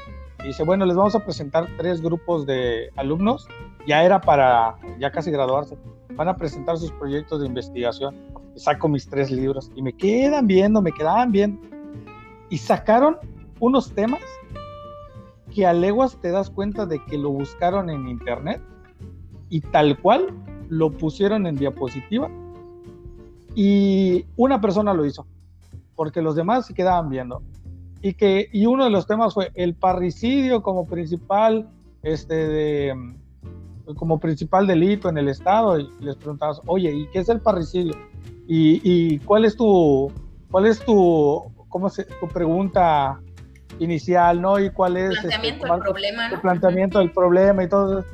y dice, bueno, les vamos a presentar tres grupos de alumnos, ya era para, ya casi graduarse, van a presentar sus proyectos de investigación. Saco mis tres libros y me quedan viendo, me quedaban bien. Y sacaron unos temas que a leguas te das cuenta de que lo buscaron en internet y tal cual lo pusieron en diapositiva y una persona lo hizo, porque los demás se quedaban viendo. Y, que, y uno de los temas fue el parricidio como principal, este, de, como principal delito en el Estado. Y les preguntabas, oye, ¿y qué es el parricidio? ¿Y, y cuál es tu, cuál es tu, cómo se, tu pregunta inicial, ¿no? ¿Y cuál es este, planteamiento del problema, el planteamiento del problema y todo.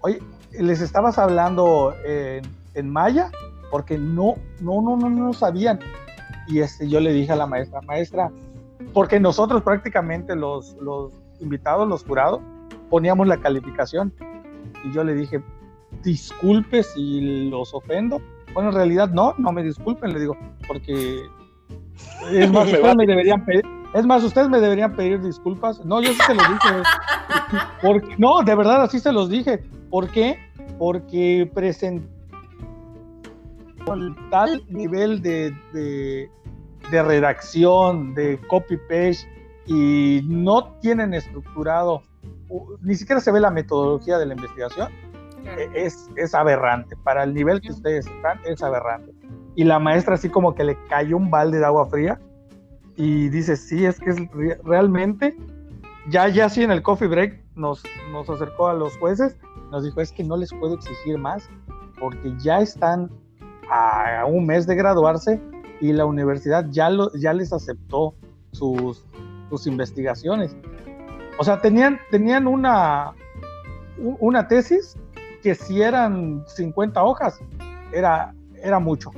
Oye, les estabas hablando en, en maya porque no, no, no, no, no sabían. Y este, yo le dije a la maestra, maestra, porque nosotros prácticamente los, los invitados, los jurados, poníamos la calificación. Y yo le dije, disculpe si los ofendo. Bueno, en realidad no, no me disculpen, le digo, porque es más, me deberían pedir, es más, ustedes me deberían pedir disculpas. No, yo sí se los dije. Porque, no, de verdad, así se los dije. ¿Por qué? Porque presenté con tal nivel de, de, redacción, de copy-paste, y no tienen estructurado, ni siquiera se ve la metodología de la investigación, e, es, es aberrante. Para el nivel que ustedes están, es aberrante. Y la maestra así como que le cayó un balde de agua fría y dice, sí, es que es realmente, ya, ya sí en el coffee break nos, nos acercó a los jueces, nos dijo, es que no les puedo exigir más porque ya están a un mes de graduarse y la universidad ya, lo, ya les aceptó sus, sus investigaciones. O sea, tenían, tenían una, una tesis que si eran 50 hojas, era, era mucho.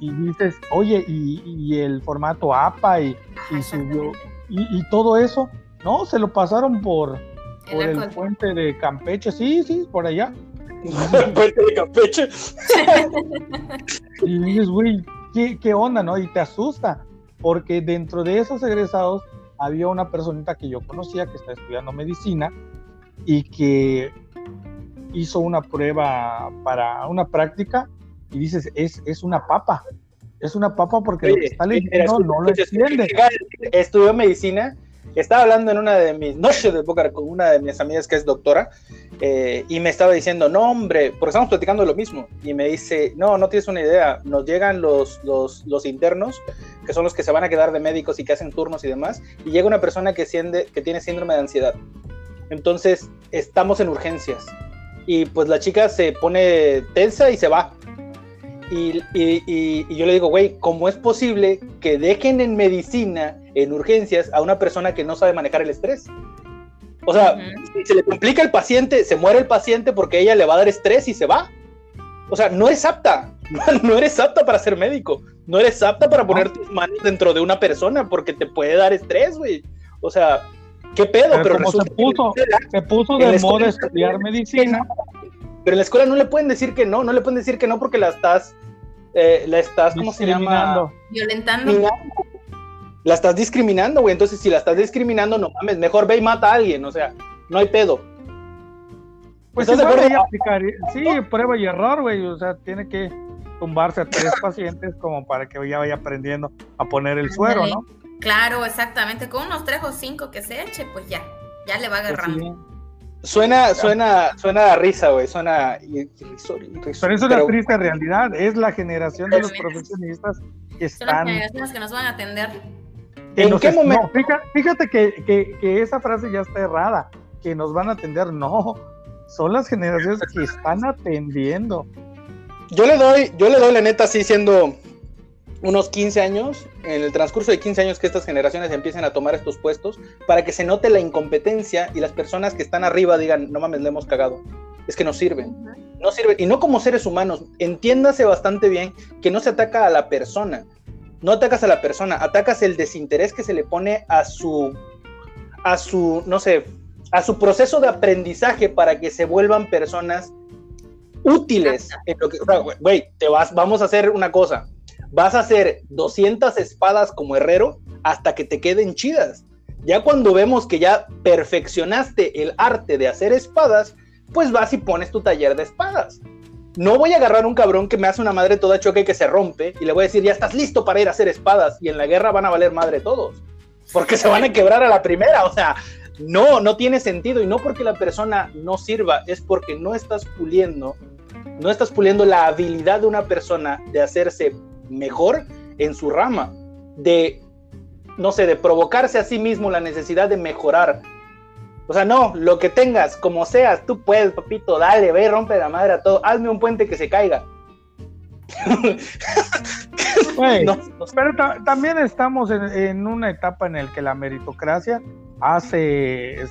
Y dices, oye, y, el formato APA y, y, y, todo eso, no, se lo pasaron por, por el puente de Campeche, sí, sí, por allá. Puente de Campeche. y dices, güey, ¿qué, onda, no? Y te asusta, porque dentro de esos egresados había una personita que yo conocía que está estudiando medicina y que hizo una prueba para una práctica y dices, es, es una papa. Es una papa porque lo que está leyendo no lo entiende. Estudió medicina estaba hablando en una de mis noches de póker con una de mis amigas que es doctora eh, y me estaba diciendo, no hombre, porque estamos platicando lo mismo. Y me dice, no, no tienes una idea, nos llegan los, los, los internos, que son los que se van a quedar de médicos y que hacen turnos y demás, y llega una persona que, siende, que tiene síndrome de ansiedad. Entonces, estamos en urgencias. Y pues la chica se pone tensa y se va. Y, y, y, yo le digo, güey, ¿cómo es posible que dejen en medicina en urgencias a una persona que no sabe manejar el estrés. O sea, si se le complica el paciente, se muere el paciente porque ella le va a dar estrés y se va. O sea, no eres apta, no eres apta para ser médico, no eres apta para poner tus manos dentro de una persona porque te puede dar estrés, güey. O sea, ¿qué pedo? Pero, se puso, se puso de moda estudiar medicina. Pero en la escuela no le pueden decir que no, no le pueden decir que no porque la estás, eh, la estás, ¿cómo se llama? Violentando la estás discriminando, güey. Entonces, si la estás discriminando, no mames, mejor ve y mata a alguien, o sea, no hay pedo. Pues sí, aplicar, sí, prueba y error, güey. O sea, tiene que tumbarse a tres pacientes como para que ya vaya aprendiendo a poner el suero, ¿no? Claro, exactamente. Con unos tres o cinco que se eche, pues ya, ya le va pues agarrando. Suena, suena, suena a risa, güey, suena Pero eso es la triste realidad, es la generación de los profesionistas que están... Son las generaciones que nos van a atender. ¿En qué momento? fíjate, que, esa frase ya está errada, que nos van a atender, no, son las generaciones que están atendiendo. Yo le doy, yo le doy la neta así siendo unos 15 años, en el transcurso de 15 años que estas generaciones empiecen a tomar estos puestos, para que se note la incompetencia y las personas que están arriba digan, no mames, le hemos cagado. Es que no sirven. No sirven. Y no como seres humanos. Entiéndase bastante bien que no se ataca a la persona no atacas a la persona, atacas el desinterés que se le pone a su, a su, no sé, a su proceso de aprendizaje para que se vuelvan personas útiles. En lo que, güey, te vas, vamos a hacer una cosa. Vas a hacer 200 espadas como herrero hasta que te queden chidas. Ya cuando vemos que ya perfeccionaste el arte de hacer espadas, pues vas y pones tu taller de espadas. No voy a agarrar un cabrón que me hace una madre toda choque y que se rompe y le voy a decir, ya estás listo para ir a hacer espadas y en la guerra van a valer madre todos. porque se van a quebrar a la primera, o sea, no, no tiene sentido y no porque la persona no sirva, es porque no estás puliendo, no estás puliendo la habilidad de una persona de hacerse mejor en su rama, de, no sé, de provocarse a sí mismo la necesidad de mejorar. O sea, no, lo que tengas, como seas, tú puedes, papito, dale, ve, rompe la madre a todo, hazme un puente que se caiga. Pero también estamos en, una etapa en la que la meritocracia hace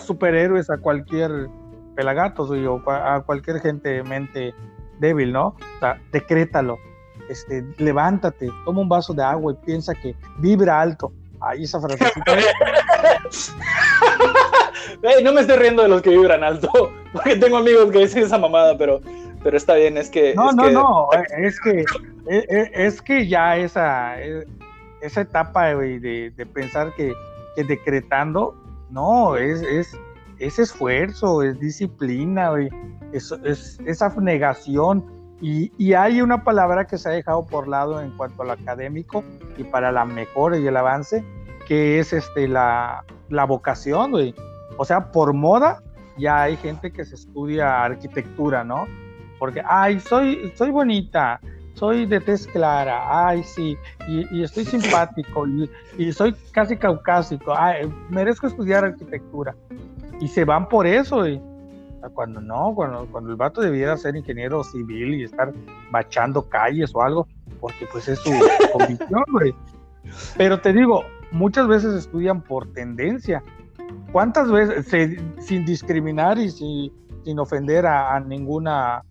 superhéroes a cualquier pelagatos o a cualquier gente mente débil, ¿no? O sea, decrétalo, este, levántate, toma un vaso de agua y piensa que vibra alto. Ahí esa frase. no me estoy riendo de los que vibran alto, porque tengo amigos que dicen esa mamada, pero pero está bien, es que... No, no, no, es que, es, que ya esa, esa etapa de, de pensar que, que, decretando, no, es, es, es esfuerzo, es disciplina, es, es, es abnegación. Y, hay una palabra que se ha dejado por lado en cuanto al académico y para la mejora y el avance, que es este, la, la vocación, güey. O sea, por moda ya hay gente que se estudia arquitectura, ¿no? porque, ay, soy, soy bonita, soy de tez clara, ay, sí, y, estoy simpático, y, soy casi caucásico, ay, merezco estudiar arquitectura. Y se van por eso, y cuando no, cuando, cuando el vato debiera ser ingeniero civil y estar bachando calles o algo, porque pues es su convicción, güey. Pero te digo, muchas veces estudian por tendencia. ¿Cuántas veces, sin discriminar y sin, sin ofender a ninguna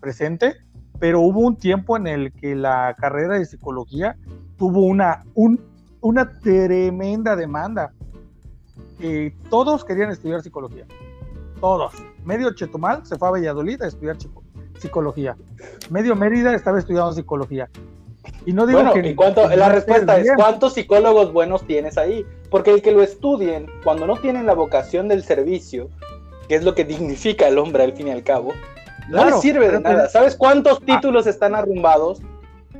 presente, pero hubo un tiempo en el que la carrera de psicología tuvo una, un, una tremenda demanda. Eh, todos querían estudiar psicología. Todos. Medio Chetumal se fue a Valladolid a estudiar psicología. Medio Mérida estaba estudiando psicología. Y no digo que. la respuesta es: ¿cuántos psicólogos buenos tienes ahí? Porque el que lo estudien, cuando no tienen la vocación del servicio, que es lo que dignifica al hombre al fin y al cabo, no le sirve de nada. ¿Sabes cuántos ah. títulos están arrumbados?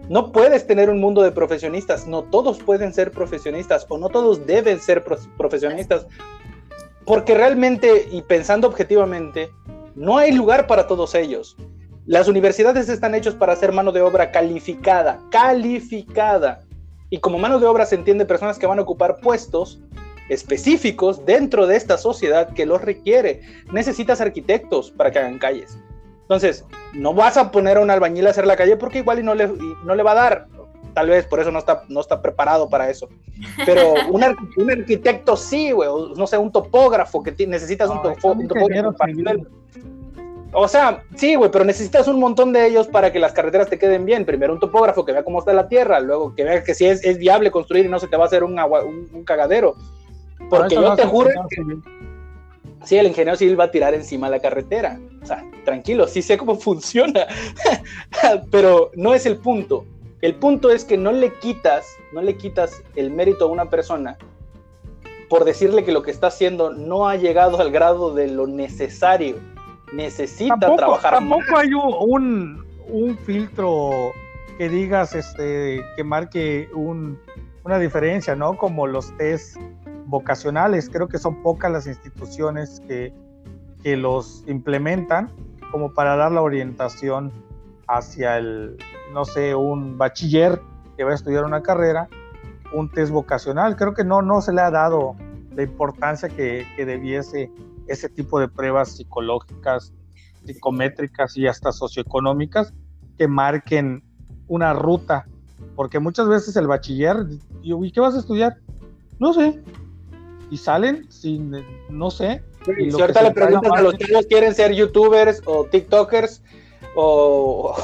No puedes tener un mundo de profesionistas. No todos pueden ser profesionistas o no todos deben ser profesionistas. Porque realmente, y pensando objetivamente, no hay lugar para todos ellos. Las universidades están hechas para hacer mano de obra calificada, calificada. Y como mano de obra se entiende personas que van a ocupar puestos específicos dentro de esta sociedad que los requiere. Necesitas arquitectos para que hagan calles. Entonces, no vas a poner a un albañil a hacer la calle porque igual y no le, no le va a dar. Tal vez por eso no está, no está preparado para eso. Pero un, un arquitecto sí, güey. No sé, un topógrafo que necesitas un, topógrafo. o sea, sí, güey, pero necesitas un montón de ellos para que las carreteras te queden bien. Primero un topógrafo que vea cómo está la tierra, luego que vea que si es, es viable construir y no se te va a hacer un, agua, un, cagadero. Porque yo te juro que, sí, el ingeniero civil va a tirar encima la carretera. O sea, tranquilo, sí sé cómo funciona, pero no es el punto. El punto es que no le quitas, no le quitas el mérito a una persona por decirle que lo que está haciendo no ha llegado al grado de lo necesario. Necesita trabajar tampoco hay un, un, filtro que digas, este, que marque una diferencia, ¿no? Como los test vocacionales. Creo que son pocas las instituciones que, que los implementan como para dar la orientación hacia el, no sé, un bachiller que va a estudiar una carrera, un test vocacional. Creo que no, no se le ha dado la importancia que, que debiese ese tipo de pruebas psicológicas, psicométricas y hasta socioeconómicas que marquen una ruta. Porque muchas veces el bachiller, ¿y qué vas a estudiar? No sé, y salen sin, no sé. si ahorita le preguntas a los chicos quieren ser youtubers o tiktokers o,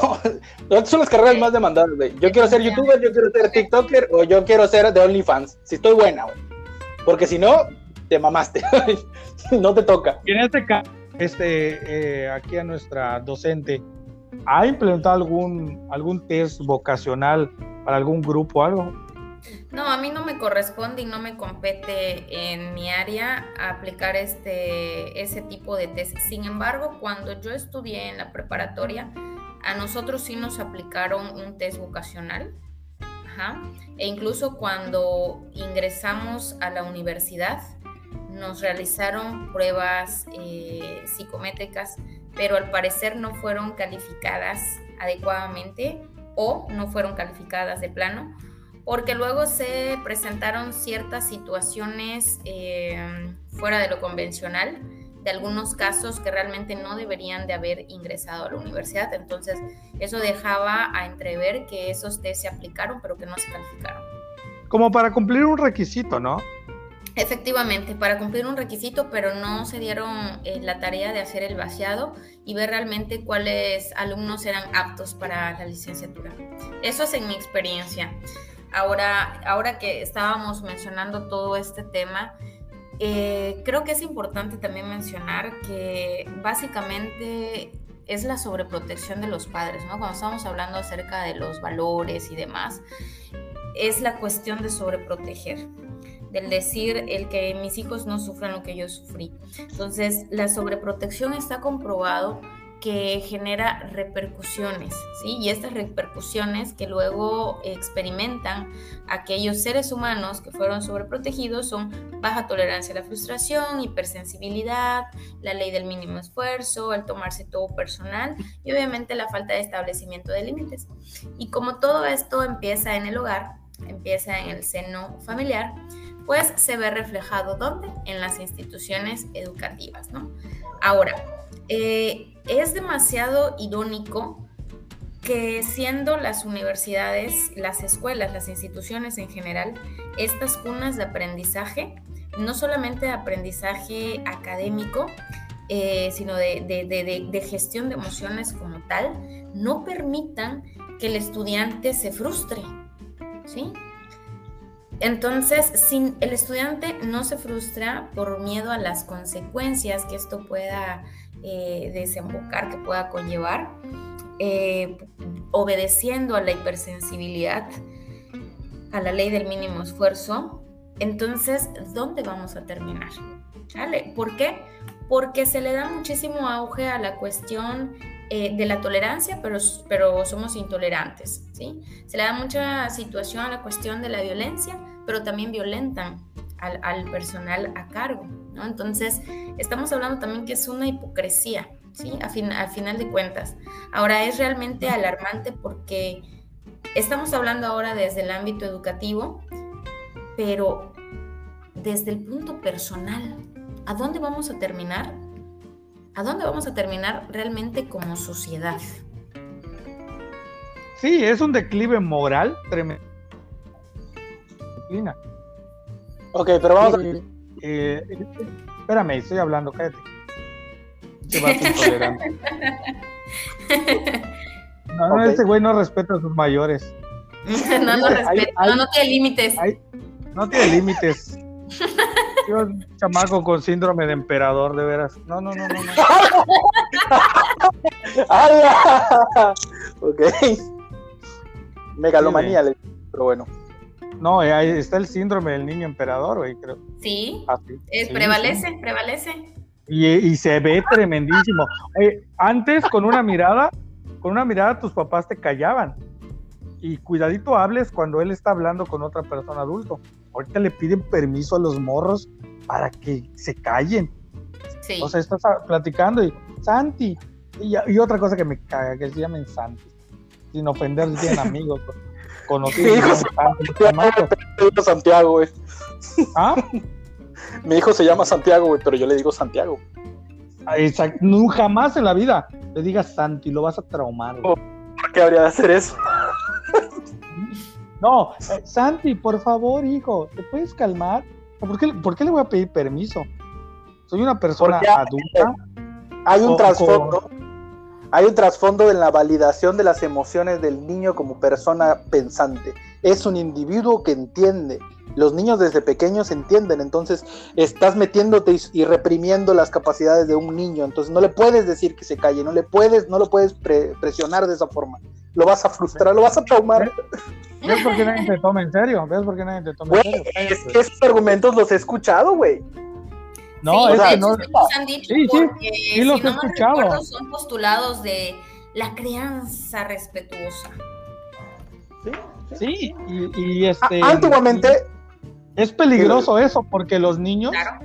son las carreras más demandadas, Yo quiero ser youtuber, yo quiero ser tiktoker o yo quiero ser de OnlyFans, si estoy buena, Porque si no, te mamaste, no te toca. en este caso, este, eh, aquí a nuestra docente, ¿ha implementado algún, algún test vocacional para algún grupo o algo? No, a mí no me corresponde y no me compete en mi área aplicar este, ese tipo de test. Sin embargo, cuando yo estudié en la preparatoria, a nosotros sí nos aplicaron un test vocacional. Ajá. E incluso cuando ingresamos a la universidad, nos realizaron pruebas eh, psicométricas, pero al parecer no fueron calificadas adecuadamente o no fueron calificadas de plano, porque luego se presentaron ciertas situaciones eh, fuera de lo convencional, de algunos casos que realmente no deberían de haber ingresado a la universidad. Entonces, eso dejaba a entrever que esos test se aplicaron, pero que no se calificaron. Como para cumplir un requisito, ¿no? Efectivamente, para cumplir un requisito, pero no se dieron eh, la tarea de hacer el vaciado y ver realmente cuáles alumnos eran aptos para la licenciatura. Eso es en mi experiencia. Ahora, ahora que estábamos mencionando todo este tema, eh, creo que es importante también mencionar que básicamente es la sobreprotección de los padres, ¿no? Cuando estamos hablando acerca de los valores y demás, es la cuestión de sobreproteger del decir el que mis hijos no sufran lo que yo sufrí. Entonces, la sobreprotección está comprobado que genera repercusiones, ¿sí? Y estas repercusiones que luego experimentan aquellos seres humanos que fueron sobreprotegidos son baja tolerancia a la frustración, hipersensibilidad, la ley del mínimo esfuerzo, el tomarse todo personal y obviamente la falta de establecimiento de límites. Y como todo esto empieza en el hogar, empieza en el seno familiar, pues se ve reflejado ¿dónde? En las instituciones educativas, ¿no? Ahora, eh, es demasiado irónico que siendo las universidades, las escuelas, las instituciones en general, estas cunas de aprendizaje, no solamente de aprendizaje académico, eh, sino de, gestión de emociones como tal, no permitan que el estudiante se frustre, ¿sí? Entonces, el estudiante no se frustra por miedo a las consecuencias que esto pueda eh, desembocar, que pueda conllevar, eh, obedeciendo a la hipersensibilidad, a la ley del mínimo esfuerzo. Entonces, ¿dónde vamos a terminar? ¿Vale? ¿Por qué? Porque se le da muchísimo auge a la cuestión eh, de la tolerancia, pero, pero somos intolerantes, ¿sí? Se le da mucha situación a la cuestión de la violencia, pero también violentan al, personal a cargo, ¿no? Entonces, estamos hablando también que es una hipocresía, ¿sí? A fin, al final de cuentas. Ahora, es realmente alarmante porque estamos hablando ahora desde el ámbito educativo, pero desde el punto personal, ¿a dónde vamos a terminar? ¿A dónde vamos a terminar realmente como sociedad? Sí, es un declive moral tremendo. Ok, pero vamos a... Eh, espérame, estoy hablando, cállate. No, no, este güey no respeta a sus mayores. no, no respeta, no, tiene límites. no tiene límites. Yo, un chamaco con síndrome de emperador, de veras. No, no, no, no. no. ok. Megalomanía, pero bueno. No, eh, ahí está el síndrome del niño emperador, güey, creo. Sí, ah, Es, prevalece, prevalece. Y, se ve tremendísimo. antes, con una mirada, con una mirada tus papás te callaban. Y cuidadito hables cuando él está hablando con otra persona adulto. Ahorita le piden permiso a los morros para que se callen. Sí. O sea, estás platicando y Santi. Y, otra cosa que me caga, que se llamen Santi. Sin ofender tienen amigos. Conocidos. Santiago, güey. ¿Ah? Mi hijo se llama Santiago, güey, pero yo le digo Santiago. Exacto. Nunca jamás en la vida le digas Santi, lo vas a traumar. ¿Por qué habría de hacer eso? No, eh, Santi, por favor, hijo, ¿te puedes calmar? ¿Por qué, ¿Por qué, le voy a pedir permiso? Soy una persona adulta. Hay un trasfondo. Hay un trasfondo en la validación de las emociones del niño como persona pensante. Es un individuo que entiende. Los niños desde pequeños entienden, entonces estás metiéndote y, reprimiendo las capacidades de un niño, entonces no le puedes decir que se calle, no le puedes, no lo puedes presionar de esa forma. Lo vas a frustrar, lo vas a traumar. ¿Ves por qué nadie te toma en serio? ¿Ves por qué nadie te toma en serio? Es que esos argumentos los he escuchado, güey. No, es que no. Los han dicho sí, porque, sí, los he escuchado. son postulados de la crianza respetuosa. Sí, Sí, y, y este. A- Antiguamente, Es peligroso eso, porque los niños, Claro.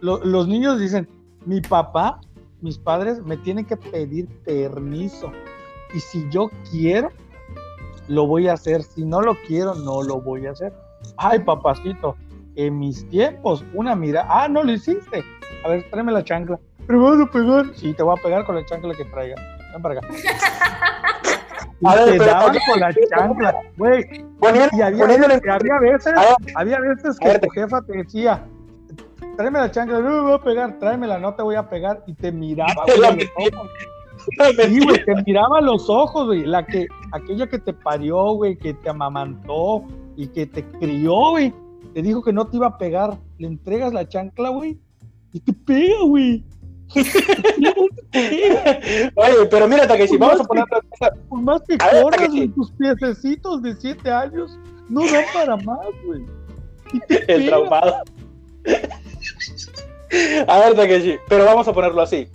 lo- los niños dicen, mi papá, mis padres me tienen que pedir permiso. Y si yo quiero, lo voy a hacer. Si no lo quiero, no lo voy a hacer. Ay, papacito, en mis tiempos, una mira, ah, no lo hiciste. A ver, tráeme la chancla. Pero vas a pegar. Sí, te voy a pegar con la chancla que traiga. Ven para acá. Y A ver, te pero- daban con la chancla, güey. Y había, en- había veces, había veces que tu jefa te decía, tráeme la chancla, no me voy a pegar, tráemela, no te voy a pegar, y te miraba, güey, los ojos. Sí, güey, te miraba los ojos, güey, la que, aquella que te parió, güey, que te amamantó y que te crió, güey, te dijo que no te iba a pegar, le entregas la chancla, güey, y te pega, güey. Oye, pero mira, Takeshi, vamos a poner. Por más que ver, corras, güey, tus piececitos de siete años no dan para más, güey. El traumado. A ver, Takeshi, pero vamos a ponerlo así.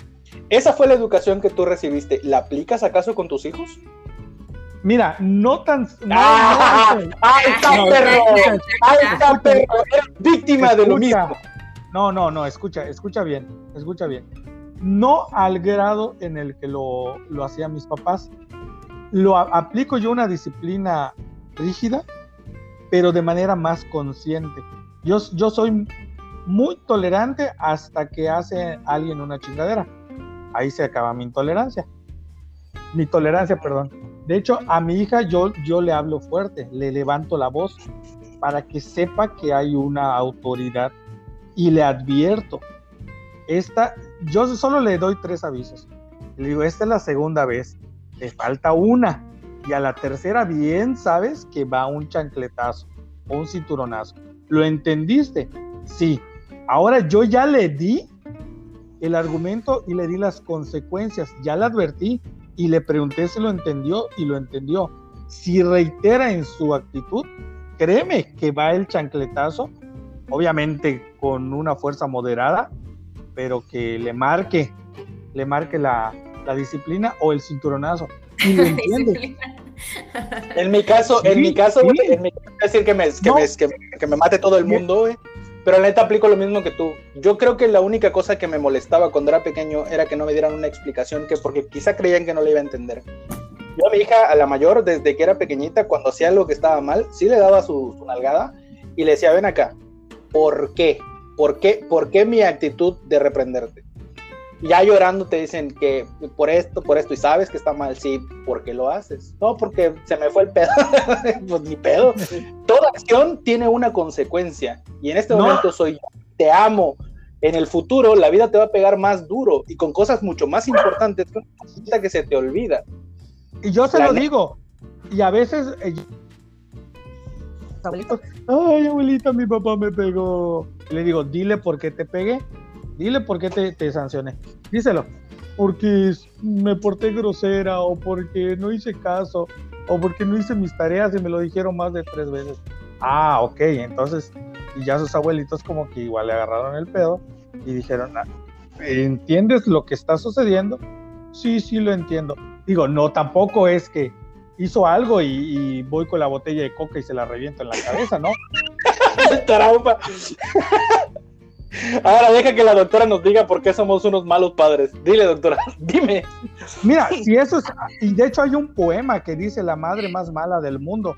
¿Esa fue la educación que tú recibiste? ¿La aplicas acaso con tus hijos? Mira, no tan. no, ¡Ah! no, güey. ¡Ahí está, No, perro! escucha, ¡Ahí está, perro! Eres víctima de lo Escucha. mismo. No, no, no, escucha, escucha bien, escucha bien. No al grado en el que lo, lo hacían mis papás. Lo aplico yo una disciplina rígida, pero de manera más consciente. Yo, yo soy muy tolerante hasta que hace alguien una chingadera. Ahí se acaba mi intolerancia. Mi tolerancia, perdón. De hecho, a mi hija yo, yo le hablo fuerte, le levanto la voz para que sepa que hay una autoridad y le advierto. Esta, yo solo le doy tres avisos. Le digo, esta es la segunda vez, te falta una. Y a la tercera, bien sabes que va un chancletazo o un cinturonazo. ¿Lo entendiste? Sí. Ahora yo ya le di el argumento y le di las consecuencias. Ya le advertí y le pregunté si lo entendió y lo entendió. Si reitera en su actitud, créeme que va el chancletazo, obviamente con una fuerza moderada, pero que le marque, le marque la, la disciplina o el cinturonazo. Y lo entiende. En mi caso, en Sí, mi caso, sí. en mi caso, decir que me, que, No. me, que, me- que me mate todo el mundo, güey. Pero la neta aplico lo mismo que tú. Yo creo que la única cosa que me molestaba cuando era pequeño era que no me dieran una explicación, que porque quizá creían que no le iba a entender. Yo a mi hija, a la mayor, desde que era pequeñita, cuando hacía algo que estaba mal, sí le daba su, su nalgada y le decía, ven acá, ¿por qué? ¿Por qué? ¿Por qué mi actitud de reprenderte? Ya llorando te dicen que por esto, por esto, y sabes que está mal, sí, ¿por qué lo haces? No, porque se me fue el pedo. pues ni pedo. Toda acción tiene una consecuencia. Y en este No. momento soy yo. Te amo. En el futuro la vida te va a pegar más duro y con cosas mucho más importantes que una cosita que se te olvida. Y yo se La lo ne- digo. Y a veces. eh, abuelitos, ay, abuelita, mi papá me pegó. Le digo, dile por qué te pegué. Dile por qué te, te sancioné. Díselo. Porque me porté grosera, o porque no hice caso, o porque no hice mis tareas y me lo dijeron más de tres veces. Ah, ok. Entonces, y ya sus abuelitos, como que igual le agarraron el pedo y dijeron, "Ah, ¿entiendes lo que está sucediendo? Sí, sí, lo entiendo. Digo, no, tampoco es que hizo algo y, y voy con la botella de coca y se la reviento en la cabeza, ¿no? Trauma. Ahora deja que la doctora nos diga por qué somos unos malos padres. Dile, doctora, dime. Mira, si eso es, y de hecho hay un poema que dice la madre más mala del mundo,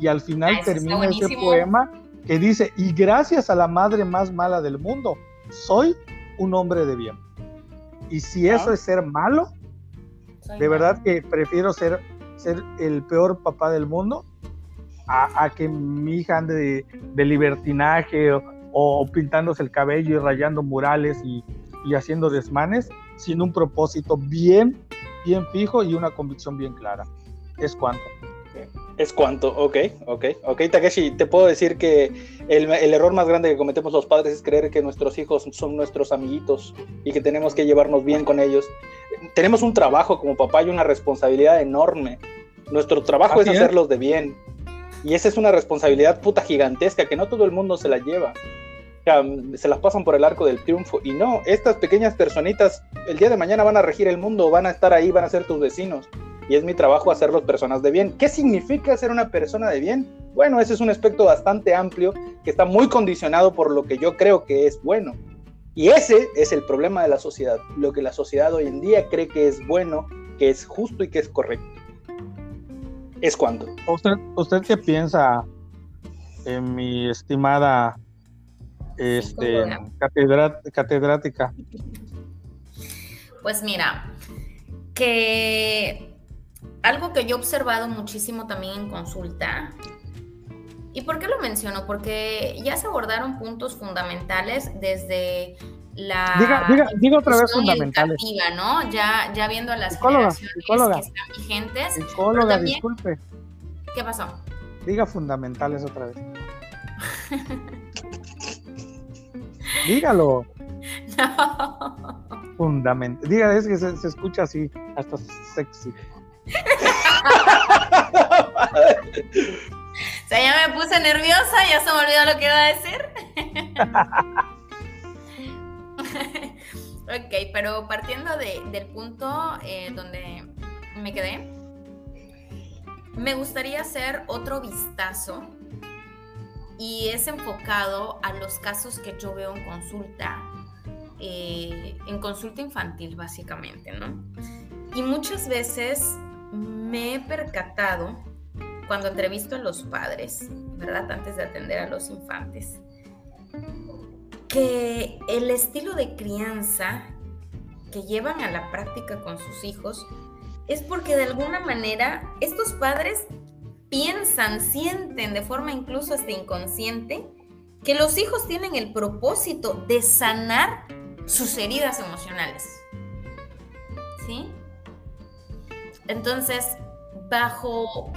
y al final Ah, termina ese poema que dice, y gracias a la madre más mala del mundo, soy un hombre de bien. Y si eso Ah. es ser malo, Soy de mal. verdad que prefiero ser, ser el peor papá del mundo a, a que mi hija ande de, de libertinaje o, o pintándose el cabello y rayando murales y, y haciendo desmanes sin un propósito bien, bien fijo y una convicción bien clara. Es cuanto. Es cuanto, ok, ok, ok, Takeshi, te puedo decir que el, el error más grande que cometemos los padres es creer que nuestros hijos son nuestros amiguitos y que tenemos que llevarnos bien con ellos. Tenemos un trabajo como papá y una responsabilidad enorme. Nuestro trabajo Así es es. hacerlos de bien. Y esa es una responsabilidad puta gigantesca que no todo el mundo se la lleva. Sea, se las pasan por el arco del triunfo. Y no, estas pequeñas personitas el día de mañana van a regir el mundo, van a estar ahí, van a ser tus vecinos. y es mi trabajo hacerlos personas de bien. ¿Qué significa ser una persona de bien? Bueno, ese es un aspecto bastante amplio que está muy condicionado por lo que yo creo que es bueno. Y ese es el problema de la sociedad, lo que la sociedad hoy en día cree que es bueno, que es justo y que es correcto. ¿Es cuando? ¿Usted, usted qué piensa, en mi estimada este, catedrática? Pues mira, que algo que yo he observado muchísimo también en consulta, ¿y por qué lo menciono? Porque ya se abordaron puntos fundamentales desde la diga, diga, otra vez fundamentales. ¿no? Ya, ya viendo las generaciones que están vigentes. Psicóloga, disculpe. ¿Qué pasó? Diga fundamentales otra vez. Dígalo. No. Fundamental. Diga, es que se, escucha así, hasta sexy. o sea, ya me puse nerviosa, ya se me olvidó lo que iba a decir. ok, pero partiendo del punto eh, donde me quedé, me gustaría hacer otro vistazo y es enfocado a los casos que yo veo en consulta eh, en consulta infantil, básicamente, ¿no? Y muchas veces me he percatado cuando entrevisto a los padres, ¿verdad? Antes de atender a los infantes, que el estilo de crianza que llevan a la práctica con sus hijos es porque de alguna manera estos padres piensan, sienten de forma incluso hasta inconsciente que los hijos tienen el propósito de sanar sus heridas emocionales. ¿Sí? Entonces, bajo,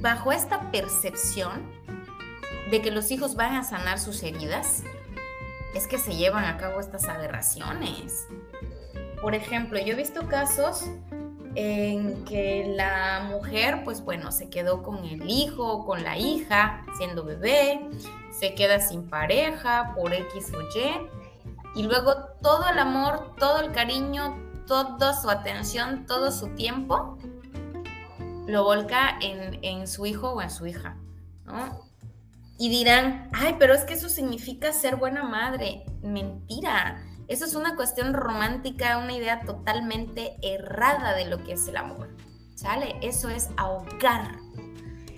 bajo esta percepción de que los hijos van a sanar sus heridas, es que se llevan a cabo estas aberraciones. Por ejemplo, yo he visto casos en que la mujer, pues bueno, se quedó con el hijo, con la hija, siendo bebé, se queda sin pareja por X o Y, y luego todo el amor, todo el cariño, toda su atención, todo su tiempo lo volca en, su hijo o en su hija, ¿no? Y dirán, ay, pero es que eso significa ser buena madre. Mentira. Eso es una cuestión romántica, una idea totalmente errada de lo que es el amor. ¿Sale? Eso es ahogar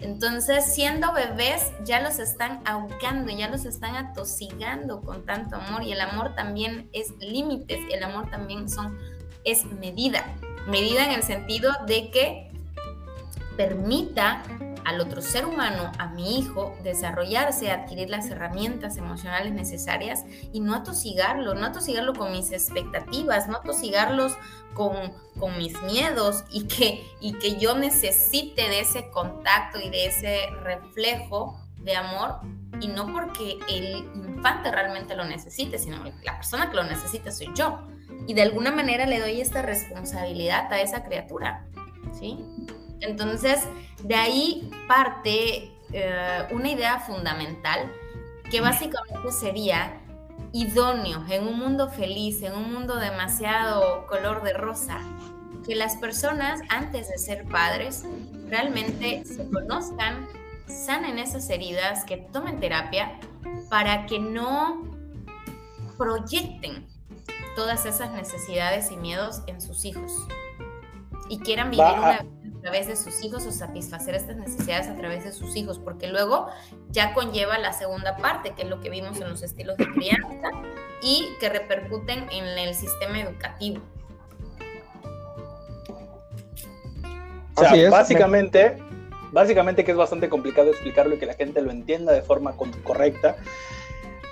entonces, siendo bebés, ya los están ahogando, ya los están atosigando con tanto amor y el amor también es límites, el amor también son, es medida, medida en el sentido de que permita al otro ser humano, a mi hijo, desarrollarse, adquirir las herramientas emocionales necesarias y no atosigarlo, no atosigarlo con mis expectativas, no atosigarlos con, con mis miedos y que, y que yo necesite de ese contacto y de ese reflejo de amor y no porque el infante realmente lo necesite, sino la persona que lo necesita soy yo. Y de alguna manera le doy esta responsabilidad a esa criatura, ¿sí? Entonces, de ahí parte eh, una idea fundamental que básicamente sería idóneo en un mundo feliz, en un mundo demasiado color de rosa, que las personas antes de ser padres realmente se conozcan, sanen esas heridas, que tomen terapia para que no proyecten todas esas necesidades y miedos en sus hijos y quieran vivir una a través de sus hijos o satisfacer estas necesidades a través de sus hijos, porque luego ya conlleva la segunda parte, que es lo que vimos en los estilos de crianza y que repercuten en el sistema educativo. O sea, básicamente, básicamente que es bastante complicado explicarlo y que la gente lo entienda de forma correcta.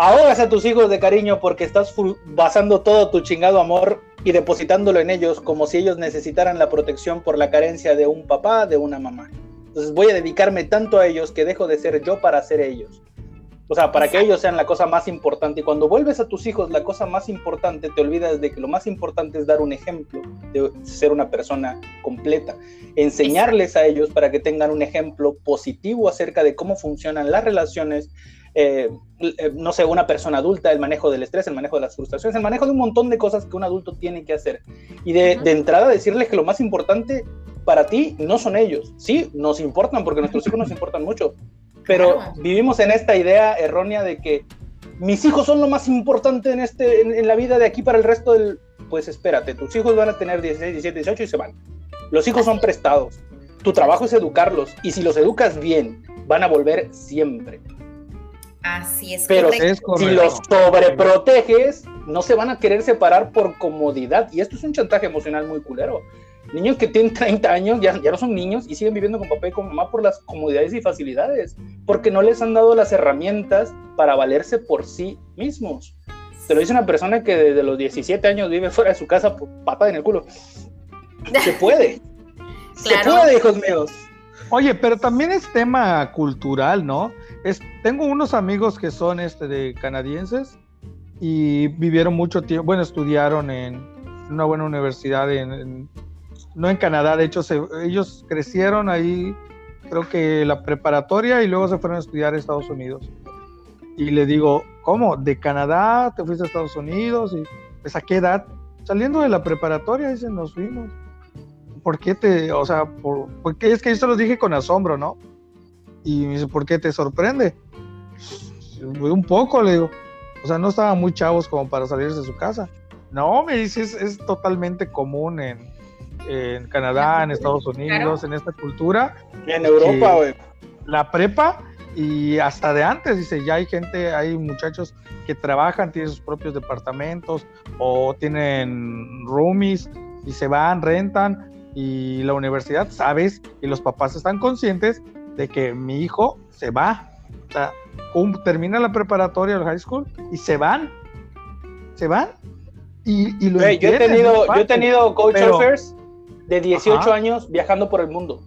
Ahogas a tus hijos de cariño porque estás basando todo tu chingado amor y depositándolo en ellos como si ellos necesitaran la protección por la carencia de un papá, de una mamá. Entonces voy a dedicarme tanto a ellos que dejo de ser yo para ser ellos. O sea, para que ellos sean la cosa más importante. Y cuando vuelves a tus hijos la cosa más importante, te olvidas de que lo más importante es dar un ejemplo de ser una persona completa. Enseñarles a ellos para que tengan un ejemplo positivo acerca de cómo funcionan las relaciones, eh, eh, no sé, una persona adulta, el manejo del estrés, el manejo de las frustraciones, el manejo de un montón de cosas que un adulto tiene que hacer. Y de, de entrada decirles que lo más importante para ti no son ellos. Sí, nos importan porque nuestros hijos nos importan mucho, pero vivimos en esta idea errónea de que mis hijos son lo más importante en, este, en, la vida de aquí para el resto del... Pues espérate, tus hijos van a tener 16, 17, 18 y se van. Los hijos son prestados. Tu trabajo es educarlos y si los educas bien, van a volver siempre. Así es. Pero si los sobreproteges, no se van a querer separar por comodidad. Y esto es un chantaje emocional muy culero niños que tienen 30 años ya, ya no son niños y siguen viviendo con papá y con mamá por las comodidades y facilidades, porque no les han dado las herramientas para valerse por sí mismos. Te lo dice una persona que desde los 17 años vive fuera de su casa, papá en el culo. Se puede. Se puede, hijos míos. Oye, pero también es tema cultural, ¿no? Es, tengo unos amigos que son este, de canadienses y vivieron mucho tiempo, bueno, estudiaron en una buena universidad en no en Canadá, de hecho ellos crecieron ahí, creo que la preparatoria y luego se fueron a estudiar a Estados Unidos. Y le digo, ¿cómo? ¿De Canadá te fuiste a Estados Unidos? Y pues a qué edad? Saliendo de la preparatoria, dicen, nos fuimos. ¿Por qué te, o sea, por, porque es que yo se los dije con asombro, ¿no? Y me dice, ¿por qué te sorprende? Un poco, le digo. O sea, no estaban muy chavos como para salirse de su casa. No, me dice, es totalmente común en, en Canadá, en Estados Unidos, en esta cultura. En Europa, güey. La prepa y hasta de antes, dice, ya hay gente, hay muchachos que trabajan, tienen sus propios departamentos o tienen roomies y se van, rentan y la universidad, sabes, y los papás están conscientes de que mi hijo se va, o sea, termina la preparatoria, el high school y se van, se van. Y, y lo yo he tenido, yo he tenido coach de 18 años viajando por el mundo.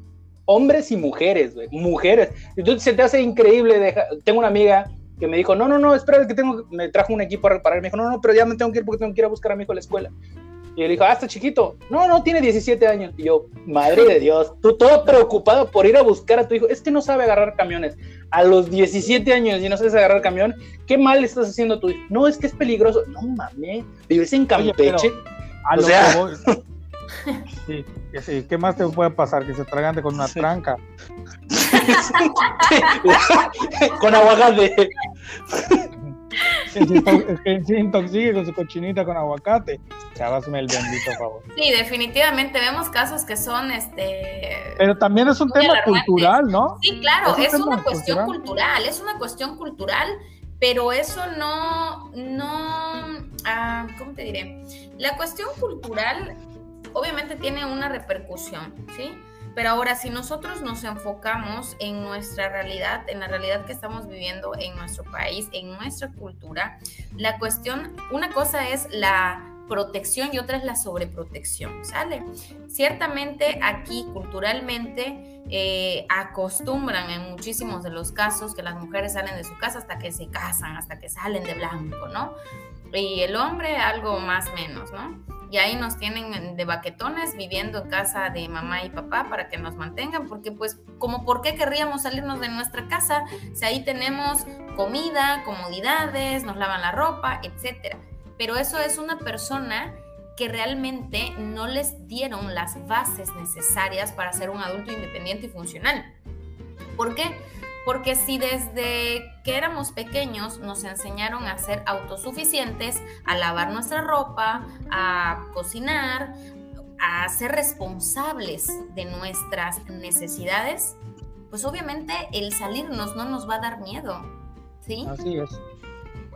Hombres y mujeres, güey. Mujeres. Entonces se te hace increíble. Tengo una amiga que me dijo, no, no, no, espera, que tengo, me trajo un equipo a reparar. Me dijo, no, no, pero ya me tengo que ir porque tengo que ir a buscar a mi hijo a la escuela. Y él dijo, ah, está chiquito. No, no, tiene 17 años. Y yo, madre de Dios, tú todo preocupado por ir a buscar a tu hijo. Es que no sabe agarrar camiones. A los 17 años y no sabes agarrar camión, ¿qué mal estás haciendo a tu hijo? No, es que es peligroso. No mames, vives en Campeche. o sea... Sí, sí, ¿qué más te puede pasar? Que se tragante con una tranca. con aguacate. Que se intoxique con su cochinita con aguacate. Chavasme el bendito favor. Sí, definitivamente vemos casos que son este. Pero también es un tema cultural, ¿no? Sí, claro, es, una cuestión cultural, es una cuestión cultural, pero eso no, no, ah, ¿cómo te diré? La cuestión cultural obviamente tiene una repercusión, ¿sí? Pero ahora, si nosotros nos enfocamos en nuestra realidad, en la realidad que estamos viviendo en nuestro país, en nuestra cultura, la cuestión, una cosa es la protección y otra es la sobreprotección, ¿sale? Ciertamente aquí culturalmente eh, acostumbran en muchísimos de los casos que las mujeres salen de su casa hasta que se casan, hasta que salen de blanco, ¿no? Y el hombre algo más menos, ¿no? Y ahí nos tienen de baquetones viviendo en casa de mamá y papá para que nos mantengan, porque pues como por qué querríamos salirnos de nuestra casa si ahí tenemos comida, comodidades, nos lavan la ropa, etcétera. Pero eso es una persona que realmente no les dieron las bases necesarias para ser un adulto independiente y funcional. ¿Por qué? Porque si desde que éramos pequeños nos enseñaron a ser autosuficientes, a lavar nuestra ropa, a cocinar, a ser responsables de nuestras necesidades, pues obviamente el salirnos no nos va a dar miedo. ¿Sí? Así es.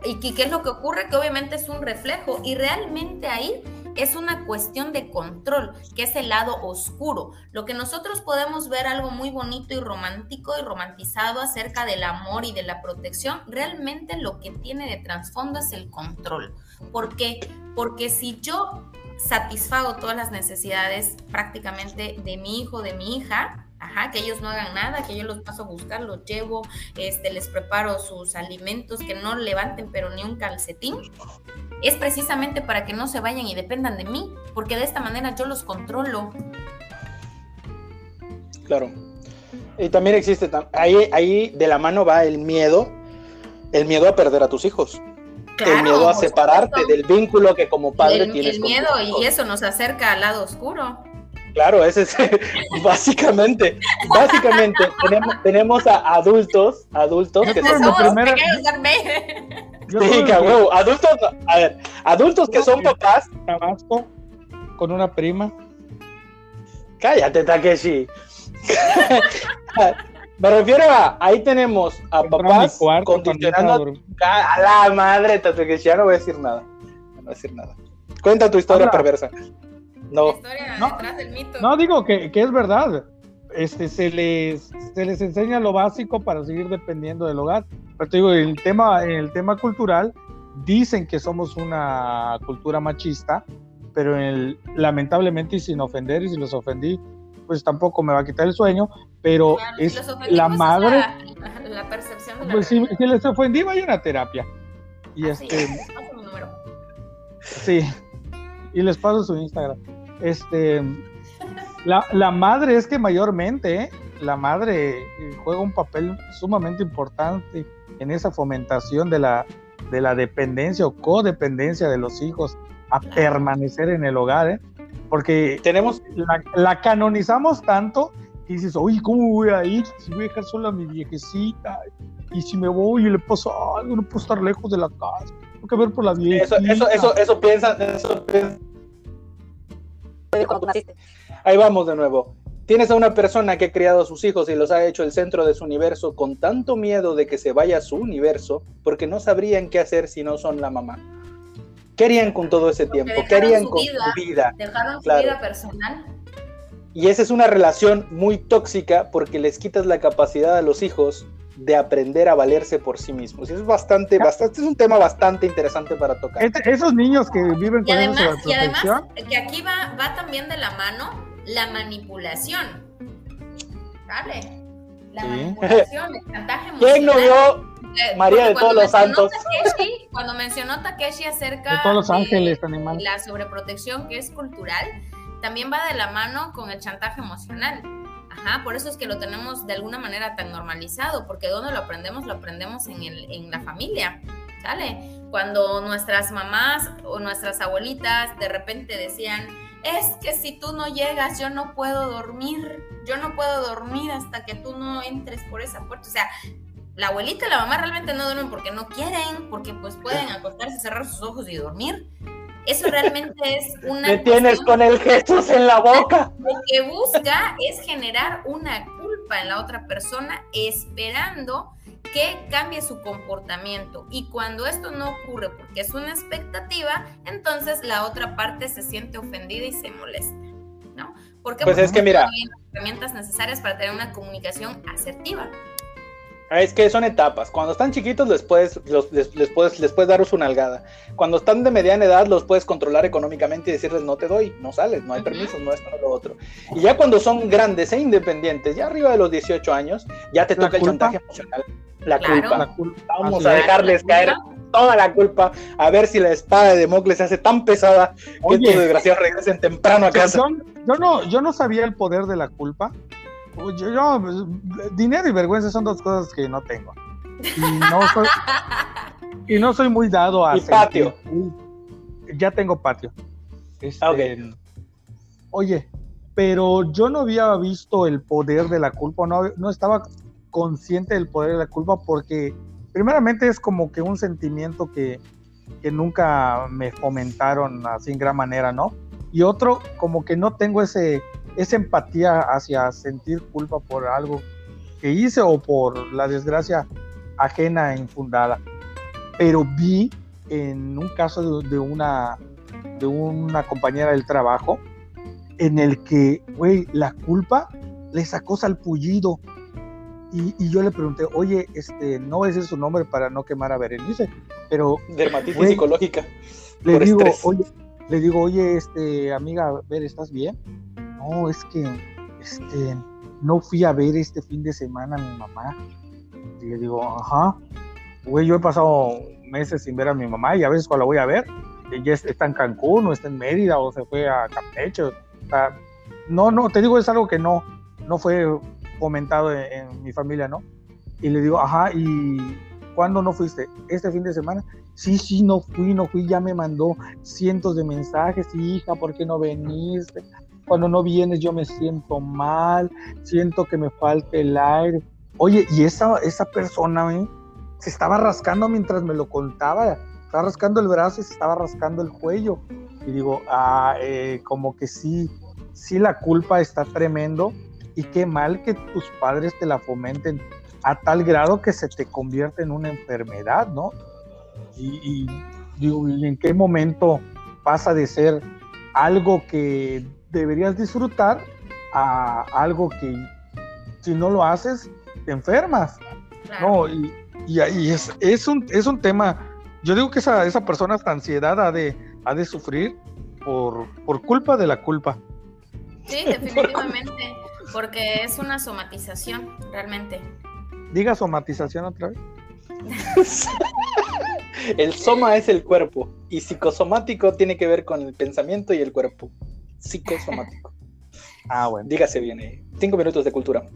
¿Y qué es lo que ocurre? Que obviamente es un reflejo y realmente ahí es una cuestión de control, que es el lado oscuro. Lo que nosotros podemos ver algo muy bonito y romántico y romantizado acerca del amor y de la protección, realmente lo que tiene de trasfondo es el control. ¿Por qué? Porque si yo satisfago todas las necesidades prácticamente de mi hijo, de mi hija, Ajá, que ellos no hagan nada, que yo los paso a buscar, los llevo, este, les preparo sus alimentos, que no levanten pero ni un calcetín, es precisamente para que no se vayan y dependan de mí, porque de esta manera yo los controlo. Claro. Y también existe, ahí, ahí de la mano va el miedo, el miedo a perder a tus hijos. el miedo a separarte del vínculo que como padre el, tienes. El miedo y eso nos acerca al lado oscuro. Claro, ese es básicamente, básicamente tenemos, tenemos a adultos, adultos que son primera... Sí, que adultos, a ver, adultos que son papás. Tabasco con una prima. Cállate, Takeshi. Me refiero a, ahí tenemos a papás condicionando a la madre, Takeshi, ya no voy a decir nada. No voy a decir nada. Cuenta tu historia perversa. No. no, no digo que, que, es verdad. Este, se, les, se les enseña lo básico para seguir dependiendo del hogar. Pero te digo, el tema, en el tema cultural, dicen que somos una cultura machista, pero el, lamentablemente y sin ofender, y si los ofendí, pues tampoco me va a quitar el sueño, pero es la pues, madre. La, percepción de la Pues si, si, les ofendí, vayan a terapia. Y este. Sí. Y les paso su Instagram. Este, la, la madre es que mayormente, ¿eh? la madre eh, juega un papel sumamente importante en esa fomentación de la, de la dependencia o codependencia de los hijos a permanecer en el hogar, ¿eh? porque tenemos la, la, canonizamos tanto y dices, oye, ¿cómo voy a ir? Si voy a dejar sola a mi viejecita, y si me voy y le pasa algo, no puedo estar lejos de la casa, tengo que ver por la viejita. Eso, eso, eso, eso piensa, eso Ahí vamos de nuevo. Tienes a una persona que ha criado a sus hijos y los ha hecho el centro de su universo con tanto miedo de que se vaya a su universo porque no sabrían qué hacer si no son la mamá. ¿Qué harían con todo ese tiempo? ¿Qué harían con su vida? Dejaron su vida personal. Y esa es una relación muy tóxica porque les quitas la capacidad a los hijos de aprender a valerse por sí mismos. Es bastante, bastante, es un tema bastante interesante para tocar. Este, esos niños que viven con y además, y además que aquí va, va también de la mano la manipulación. ¿Vale? La manipulación, el chantaje emocional. ¿Quién no vio María de todos los santos? cuando mencionó Takeshi acerca de todos los ángeles, animales. la sobreprotección que es cultural, también va de la mano con el chantaje emocional Ajá, por eso es que lo tenemos de alguna manera tan normalizado, porque ¿dónde lo aprendemos? Lo aprendemos en, el, en la familia, ¿sale? Cuando nuestras mamás o nuestras abuelitas de repente decían, es que si tú no llegas, yo no puedo dormir, yo no puedo dormir hasta que tú no entres por esa puerta. O sea, la abuelita y la mamá realmente no duermen porque no quieren, porque pues pueden acostarse, cerrar sus ojos y dormir. Eso realmente es una... Me tienes con el Jesús en la boca. Lo que busca es generar una culpa en la otra persona esperando que cambie su comportamiento. Y cuando esto no ocurre porque es una expectativa, entonces la otra parte se siente ofendida y se molesta. ¿No? Porque pues es que mira, hay herramientas necesarias para tener una comunicación asertiva. Ah, es que son etapas. Cuando están chiquitos les puedes, les, puedes, les puedes dar su nalgada. Cuando están de mediana edad los puedes controlar económicamente y decirles no te doy, no sales, no hay permisos, no esto, no lo otro. Y ya cuando son grandes e independientes, ya arriba de los 18 años, ya te toca el chantaje emocional. La, culpa. Vamos a dejarles caer toda la culpa, a ver si la espada de Democles se hace tan pesada que estos desgraciados regresen temprano a casa. yo, no, yo no sabía el poder de la culpa yo, pues, dinero y vergüenza son dos cosas que no tengo. Y no soy, muy dado a. Y patio. Ya tengo patio. Este, oye, pero yo no había visto el poder de la culpa, no, no estaba consciente del poder de la culpa porque, primeramente, es como que un sentimiento que, que nunca me fomentaron así en gran manera, ¿no? Y otro, como que no tengo ese esa empatía hacia sentir culpa por algo que hice o por la desgracia ajena e infundada. Pero vi en un caso de, una, de una compañera del trabajo en el que, güey, la culpa le sacó salpullido. Y, y, yo le pregunté, oye, este, no voy a decir su nombre para no quemar a Berenice, pero... Dermatitis psicológica. Le digo, oye, le digo, oye, este, amiga, ver, ¿estás bien? No, es que, este, no fui a ver este fin de semana a mi mamá. Y le digo, ajá, güey, yo he pasado meses sin ver a mi mamá y a veces cuando la voy a ver, ella está en Cancún o está en Mérida o se fue a Campeche. O sea, no, no, te digo, es algo que no, no fue comentado en, mi familia, ¿no? Y le digo, ajá, ¿y cuándo no fuiste? ¿Este fin de semana? Sí, sí, no fui, no fui, ya me mandó cientos de mensajes, hija, ¿por qué no veniste? Cuando no vienes yo me siento mal, siento que me falta el aire. Oye, y esa, esa persona ¿eh? se estaba rascando mientras me lo contaba, estaba rascando el brazo y se estaba rascando el cuello. Y digo, ah, eh, como que sí, sí la culpa está tremendo y qué mal que tus padres te la fomenten a tal grado que se te convierte en una enfermedad, ¿no? Y, digo, en qué momento pasa de ser algo que deberías disfrutar a algo que si no lo haces, te enfermas. No, y, y, es, es, un, es un tema, yo digo que esa, esa persona, esta ansiedad ha de, ha de sufrir por, por culpa de la culpa. Sí, definitivamente, porque es una somatización, realmente. Diga somatización otra vez. el soma es el cuerpo y psicosomático tiene que ver con el pensamiento y el cuerpo. Psicosomático. Ah, bueno. Dígase bien, eh. cinco minutos de cultura.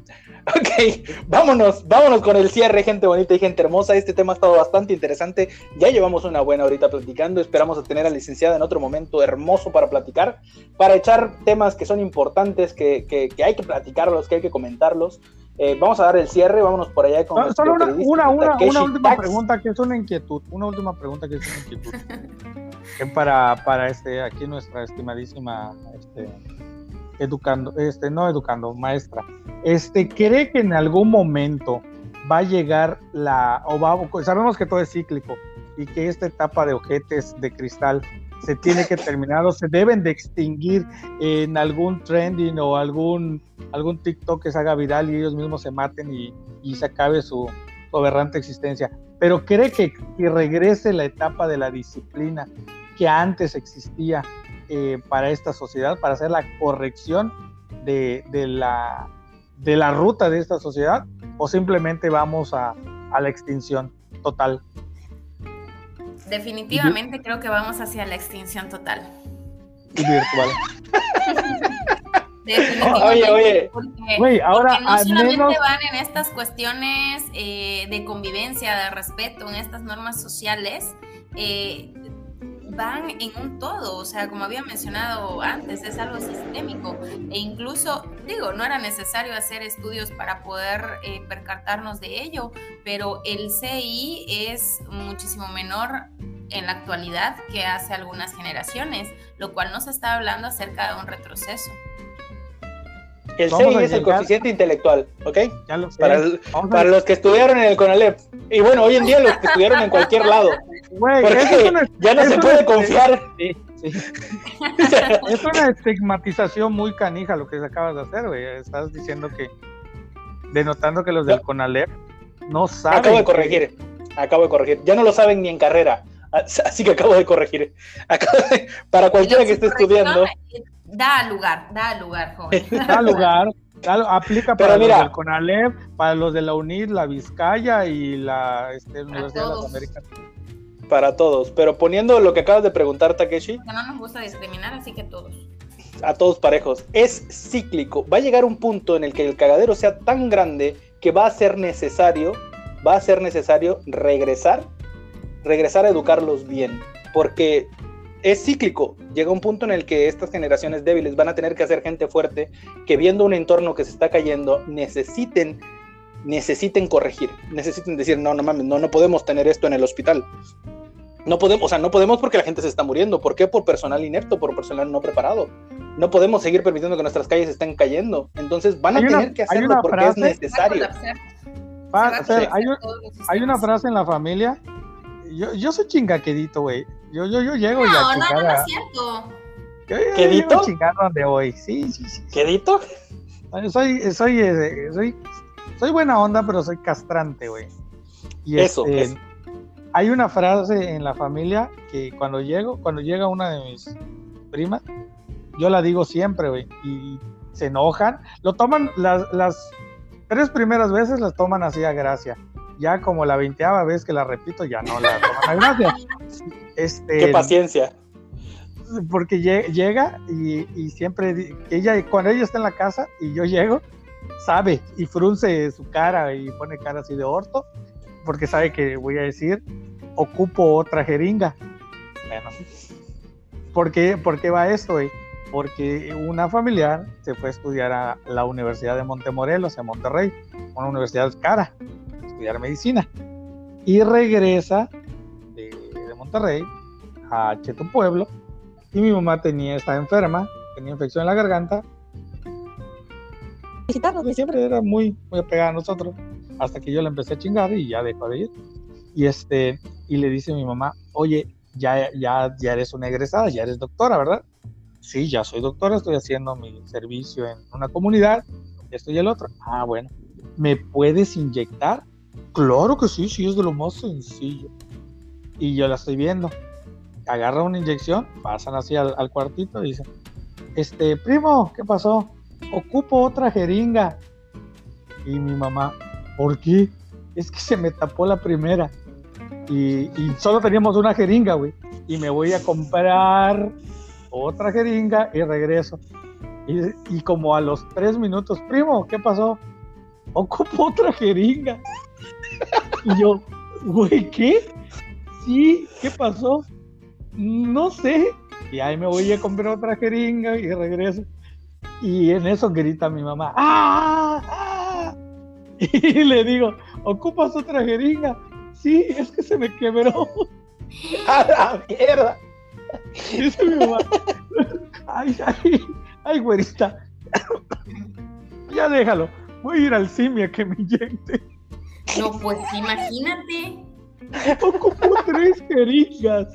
Ok, vámonos, vámonos con el cierre, gente bonita y gente hermosa. Este tema ha estado bastante interesante. Ya llevamos una buena horita platicando. Esperamos a tener a la licenciada en otro momento hermoso para platicar, para echar temas que son importantes, que, que, que hay que platicarlos, que hay que comentarlos. Eh, vamos a dar el cierre, vámonos por allá con. solo una, una, una, una, última pregunta que es una inquietud. Una última pregunta que es una inquietud. para, para este, aquí nuestra estimadísima este, educando, este, no educando, maestra, este, ¿cree que en algún momento va a llegar la, o va, sabemos que todo es cíclico y que esta etapa de ojetes de cristal se tiene que terminar o se deben de extinguir en algún trending o algún, algún TikTok que se haga viral y ellos mismos se maten y, y se acabe su, su aberrante existencia. Pero cree que, que regrese la etapa de la disciplina que antes existía eh, para esta sociedad, para hacer la corrección de, la, de la ruta de esta sociedad, o simplemente vamos a, la extinción total. Definitivamente creo que vamos hacia la extinción total. Y virtual. Definitivamente. Oye, oye. ahora no solamente van en estas cuestiones eh, de convivencia, de respeto, en estas normas sociales, eh, van en un todo, o sea, como había mencionado antes, es algo sistémico e incluso, digo, no era necesario hacer estudios para poder eh, percatarnos de ello, pero el CI es muchísimo menor en la actualidad que hace algunas generaciones, lo cual nos está hablando acerca de un retroceso. El CI es el coeficiente intelectual, ¿ok? Para, para, los que estudiaron en el CONALEP. Y bueno, hoy en día los que estudiaron en cualquier lado. Porque ya no se puede confiar. es una estigmatización muy canija lo que acabas de hacer, güey. Estás diciendo que, denotando que los del CONALEP no saben. Acabo de corregir, acabo de corregir. Ya no lo saben ni en carrera. Así que acabo de corregir. para cualquiera que esté estudiando. Da lugar, da lugar, joven. Da lugar. aplica para los del CONALEP, para los de la UNID, la Vizcaya y la este, Universidad de las Américas. Para todos, pero poniendo lo que acabas de preguntar, Takeshi. Que no nos gusta discriminar, así que todos. A todos parejos. Es cíclico. Va a llegar un punto en el que el cagadero sea tan grande que va a ser necesario, va a ser necesario regresar, regresar a educarlos bien. Porque es cíclico. Llega un punto en el que estas generaciones débiles van a tener que hacer gente fuerte que viendo un entorno que se está cayendo necesiten necesiten corregir, necesiten decir, no, no mames, no, no podemos tener esto en el hospital. No podemos, o sea, no podemos porque la gente se está muriendo. ¿Por qué? Por personal inepto, por personal no preparado. No podemos seguir permitiendo que nuestras calles estén cayendo. Entonces van a tener que hacerlo porque es necesario. hay, una frase en la familia. Yo, yo soy chingaquedito, güey. Yo, yo, yo llego no, y a no, no, no es cierto. Yo, yo, ¿Quedito? chingar donde voy. Sí, sí, sí. ¿Quedito? Soy, soy, eh, soy, soy buena onda, pero soy castrante, güey. Y eso, este, Hay una frase en la familia que cuando llego, cuando llega una de mis primas, yo la digo siempre, güey. Y se enojan, lo toman las, las tres primeras veces las toman así a gracia. Ya como la veinteava vez que la repito, ya no la toman a gracia. Este, Qué paciencia. porque lle- llega y, y siempre ella cuando ella está en la casa y yo llego sabe y frunce su cara y pone cara así de orto porque sabe que voy a decir ocupo otra jeringa bueno ¿por qué, por qué va esto güey? porque una familiar se fue a estudiar a la Universidad de Montemorelos en Monterrey una universidad cara estudiar medicina y regresa de, de Monterrey a Cheto Pueblo y mi mamá tenía, estaba enferma, tenía infección en la garganta. Visitarnos, y siempre era muy, muy apegada a nosotros, hasta que yo la empecé a chingar y ya dejó de ir. Y este, y le dice a mi mamá, oye, ya, ya, ya eres una egresada, ya eres doctora, ¿verdad? Sí, ya soy doctora, estoy haciendo mi servicio en una comunidad, esto y el otro. Ah, bueno, ¿me puedes inyectar? Claro que sí, sí, es de lo más sencillo. Y yo la estoy viendo agarra una inyección, pasan así al, cuartito y dicen, este, primo, ¿qué pasó? Ocupo otra jeringa. Y mi mamá, ¿por qué? Es que se me tapó la primera. Y, solo teníamos una jeringa, güey. Y me voy a comprar otra jeringa y regreso. Y, y como a los tres minutos, primo, ¿qué pasó? Ocupo otra jeringa. y yo, güey, ¿qué? Sí, ¿qué pasó? no sé. Y ahí me voy a comprar otra jeringa y regreso. Y en eso grita mi mamá. ¡ah! Y le digo, ¿ocupas otra jeringa? Sí, es que se me quebró. ¡A la mierda! Dice mi mamá, ay, ay, ay, güerita. ya déjalo. Voy a ir al CIMI a que me inyecte. No, pues imagínate. Ocupo tres jeringas.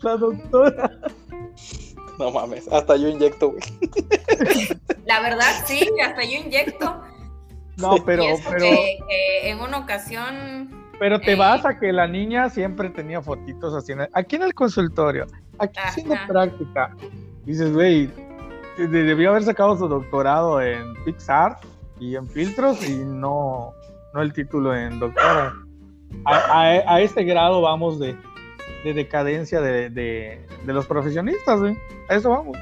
La doctora. No mames, hasta yo inyecto, güey. La verdad, sí, hasta yo inyecto. No, pero, y eso pero, que, que en una ocasión. pero te eh, vas a que la niña siempre tenía fotitos así en el- aquí en el consultorio, aquí Ajá. haciendo práctica. Dices, güey, de- de- debió haber sacado su doctorado en Pixar y en filtros y no, no el título en doctora. A, a- a este grado vamos de, de decadencia de, de- de los profesionistas, güey. A eso vamos.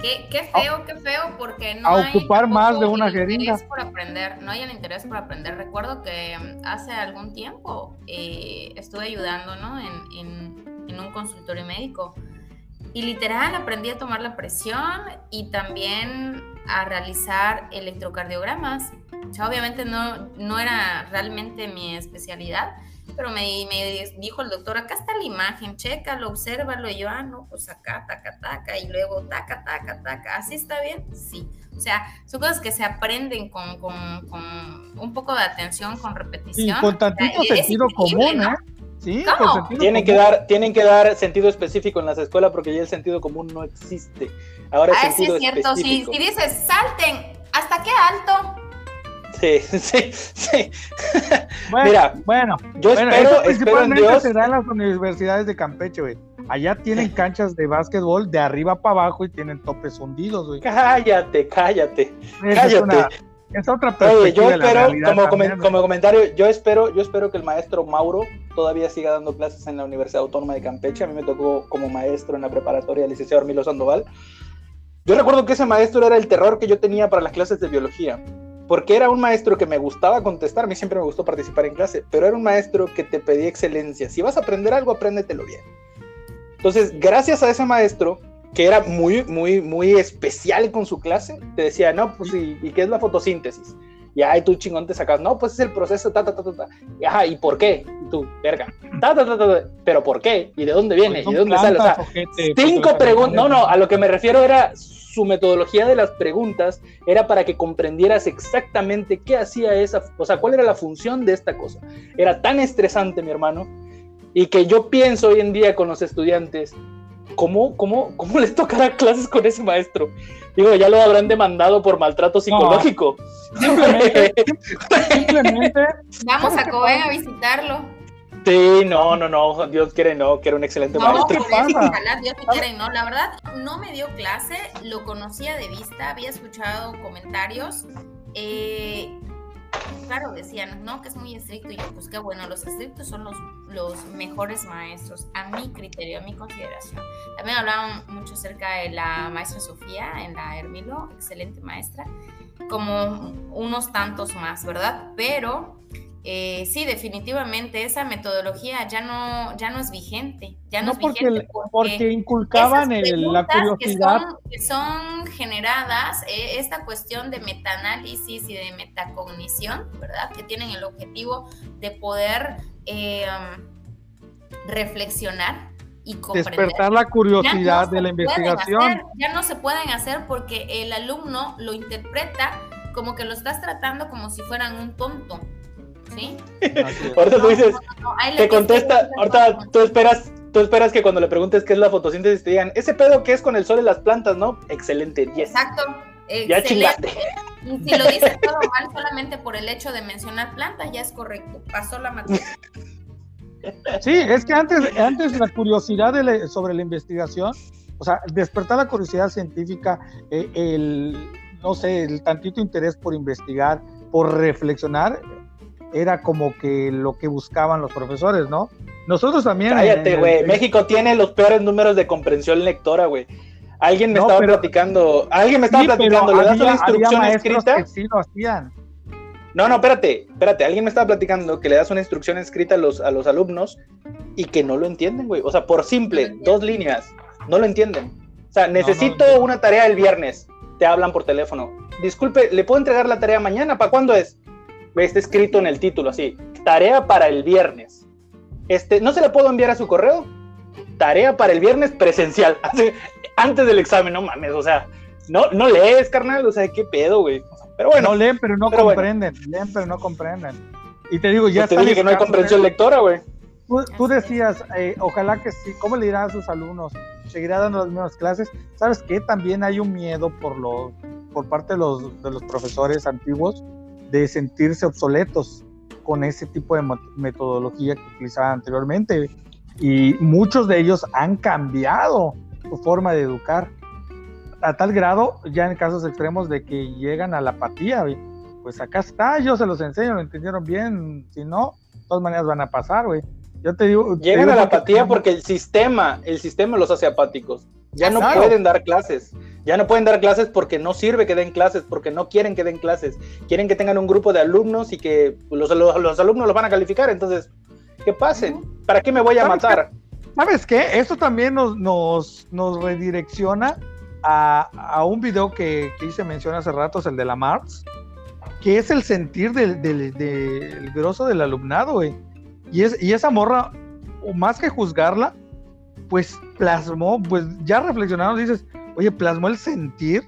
Qué, qué feo, qué feo, porque no a hay ocupar más de una jeringa. interés por aprender, no hay el interés por aprender. Recuerdo que hace algún tiempo eh, estuve ayudando, ¿no? En, en- en un consultorio médico y literal aprendí a tomar la presión y también a realizar electrocardiogramas. O sea, obviamente no, no era realmente mi especialidad, pero me, me dijo el doctor, acá está la imagen, chécalo, obsérvalo. Y yo, ah, no, pues acá, taca, taca, y luego taca, taca, taca. ¿Así está bien? Sí. O sea, son cosas que se aprenden con, con- con un poco de atención, con Y repetición. con tantito O sea, es sentido común, ¿no? ¿eh? Sí, ¿Cómo? Tienen que, dar, tienen que dar sentido específico en las escuelas porque ya el sentido común no existe. Ahora es Ah, sí es cierto. Si, específico. si dices, salten, ¿hasta qué alto? Sí, sí, sí. Bueno, Mira, bueno, Yo Bueno, espero, eso espero en principalmente Dios. se da en las universidades de Campeche, güey. Allá tienen canchas de básquetbol de arriba para abajo y tienen topes hundidos, güey. Cállate, cállate. Esa es, cállate. una- es otra Oye, perspectiva yo de la espero, como, también, comen- güey. como comentario, yo espero, yo espero que el maestro Mauro todavía siga dando clases en la Universidad Autónoma de Campeche. A mí me tocó como maestro en la preparatoria el licenciado Armilo Sandoval. Yo recuerdo que ese maestro era el terror que yo tenía para las clases de biología, porque era un maestro que me gustaba contestar, a mí siempre me gustó participar en clase, pero era un maestro que te pedía excelencia. Si vas a aprender algo, apréndetelo bien. Entonces, gracias a ese maestro, que era muy, muy, muy especial con su clase, te decía, no, pues, ¿y, y qué es la fotosíntesis? Y ay, tú chingón te sacas, no, pues es el proceso, ta, ta, ta, ta, ta. Y, ajá, ¿y por qué? Y tú, verga, ta, ta, ta, ta, pero ¿por qué? ¿Y de dónde viene? ¿Y de dónde sale? O sea, cinco preguntas, no, no, a lo que me refiero era su metodología de las preguntas era para que comprendieras exactamente qué hacía esa, o sea, cuál era la función de esta cosa. Era tan estresante, mi hermano, y que yo pienso hoy en día con los estudiantes, ¿cómo, cómo, cómo les tocará clases con ese maestro? Digo, ya lo habrán demandado por maltrato psicológico. Simplemente, simplemente, Vamos ¿Sabes a pasa? a visitarlo. Sí, no, no, no, Dios quiere no, que era un excelente No, maestro. ojalá Dios te quiera y no. La verdad, no me dio clase, lo conocía de vista, había escuchado comentarios. eh, claro, decían, no, que es muy estricto. Y yo, pues qué bueno, los estrictos son los, los mejores maestros, a mi criterio, a mi consideración. También hablaban mucho acerca de la maestra Sofía en la Hermilo, excelente maestra, como unos tantos más, ¿verdad? Pero eh, sí, definitivamente esa metodología ya no, ya no es vigente. Ya no, No es porque, vigente porque inculcaban esas el- la curiosidad. Que son, que son generadas, eh, esta cuestión de metaanálisis y de metacognición, ¿verdad? Que tienen el objetivo de poder eh, reflexionar y comprender. Despertar la curiosidad no de la investigación. hacer, ya no se pueden hacer porque el alumno lo interpreta como que lo estás tratando como si fueran un tonto. ¿Sí? Ahorita tú dices, te contesta, ahorita tú esperas, tú esperas que cuando le preguntes qué es la fotosíntesis te digan, ese pedo que es con el sol y las plantas, ¿no? Excelente, 10. Exacto. Ya excelente. chingaste. Y si lo dices todo mal solamente por el hecho de mencionar plantas, ya es correcto. Pasó la materia. Sí, es que antes, antes la curiosidad de la- sobre la investigación, o sea, despertar la curiosidad científica, eh, el, no sé, el tantito interés por investigar, por reflexionar, era como que lo que buscaban los profesores, ¿no? Nosotros también. Cállate, güey. México tiene los peores números de comprensión lectora, güey. Alguien me No, estaba pero- platicando, alguien me estaba Sí, platicando, le das una instrucción escrita. que sí lo hacían. No, no, espérate, espérate. Alguien me estaba platicando que le das una instrucción escrita a los, a los alumnos y que no lo entienden, güey. O sea, por simple, dos líneas, no lo entienden. O sea, necesito una tarea el viernes. Te hablan por teléfono. Disculpe, ¿le puedo entregar la tarea mañana? ¿Para cuándo es? Está escrito en el título así. Tarea para el viernes. Este, ¿no se le puedo enviar a su correo? Tarea para el viernes presencial. Así, antes del examen, no mames, o sea, no, no lees, carnal, o sea, qué pedo, güey. O sea, Pero bueno, no leen, pero no pero bueno. comprenden. Leen, pero no comprenden. Y te digo, ya pues te dije que no hay comprensión ¿eh? lectora, güey. Tú, tú decías, eh, ojalá que sí, ¿cómo le dirán a sus alumnos? ¿Seguirá dando las mismas clases? ¿Sabes qué? También hay un miedo por, lo, por parte de los, de los profesores antiguos de sentirse obsoletos con ese tipo de metodología que utilizaban anteriormente. Y muchos de ellos han cambiado su forma de educar a tal grado, ya en casos extremos, de que llegan a la apatía. Pues acá está, yo se los enseño, lo entendieron bien, si no, de todas maneras van a pasar, güey. Yo te digo. te Llegan digo a la apatía porque el sistema, el sistema los hace apáticos. Ya no Claro. pueden dar clases. Ya no pueden dar clases porque no sirve que den clases, porque no quieren que den clases. Quieren que tengan un grupo de alumnos y que los, los- los alumnos los van a calificar. Entonces, que pasen. ¿Para qué me voy a ¿Sabes matar? ¿Sabes qué? Esto también nos, nos, nos redirecciona a, a un video que, que hice mención hace ratos, el de la Marx, que es el sentir del, del, del grosso del alumnado, güey. Y, es, y esa morra, más que juzgarla, pues plasmó, pues ya reflexionando, dices, oye, plasmó el sentir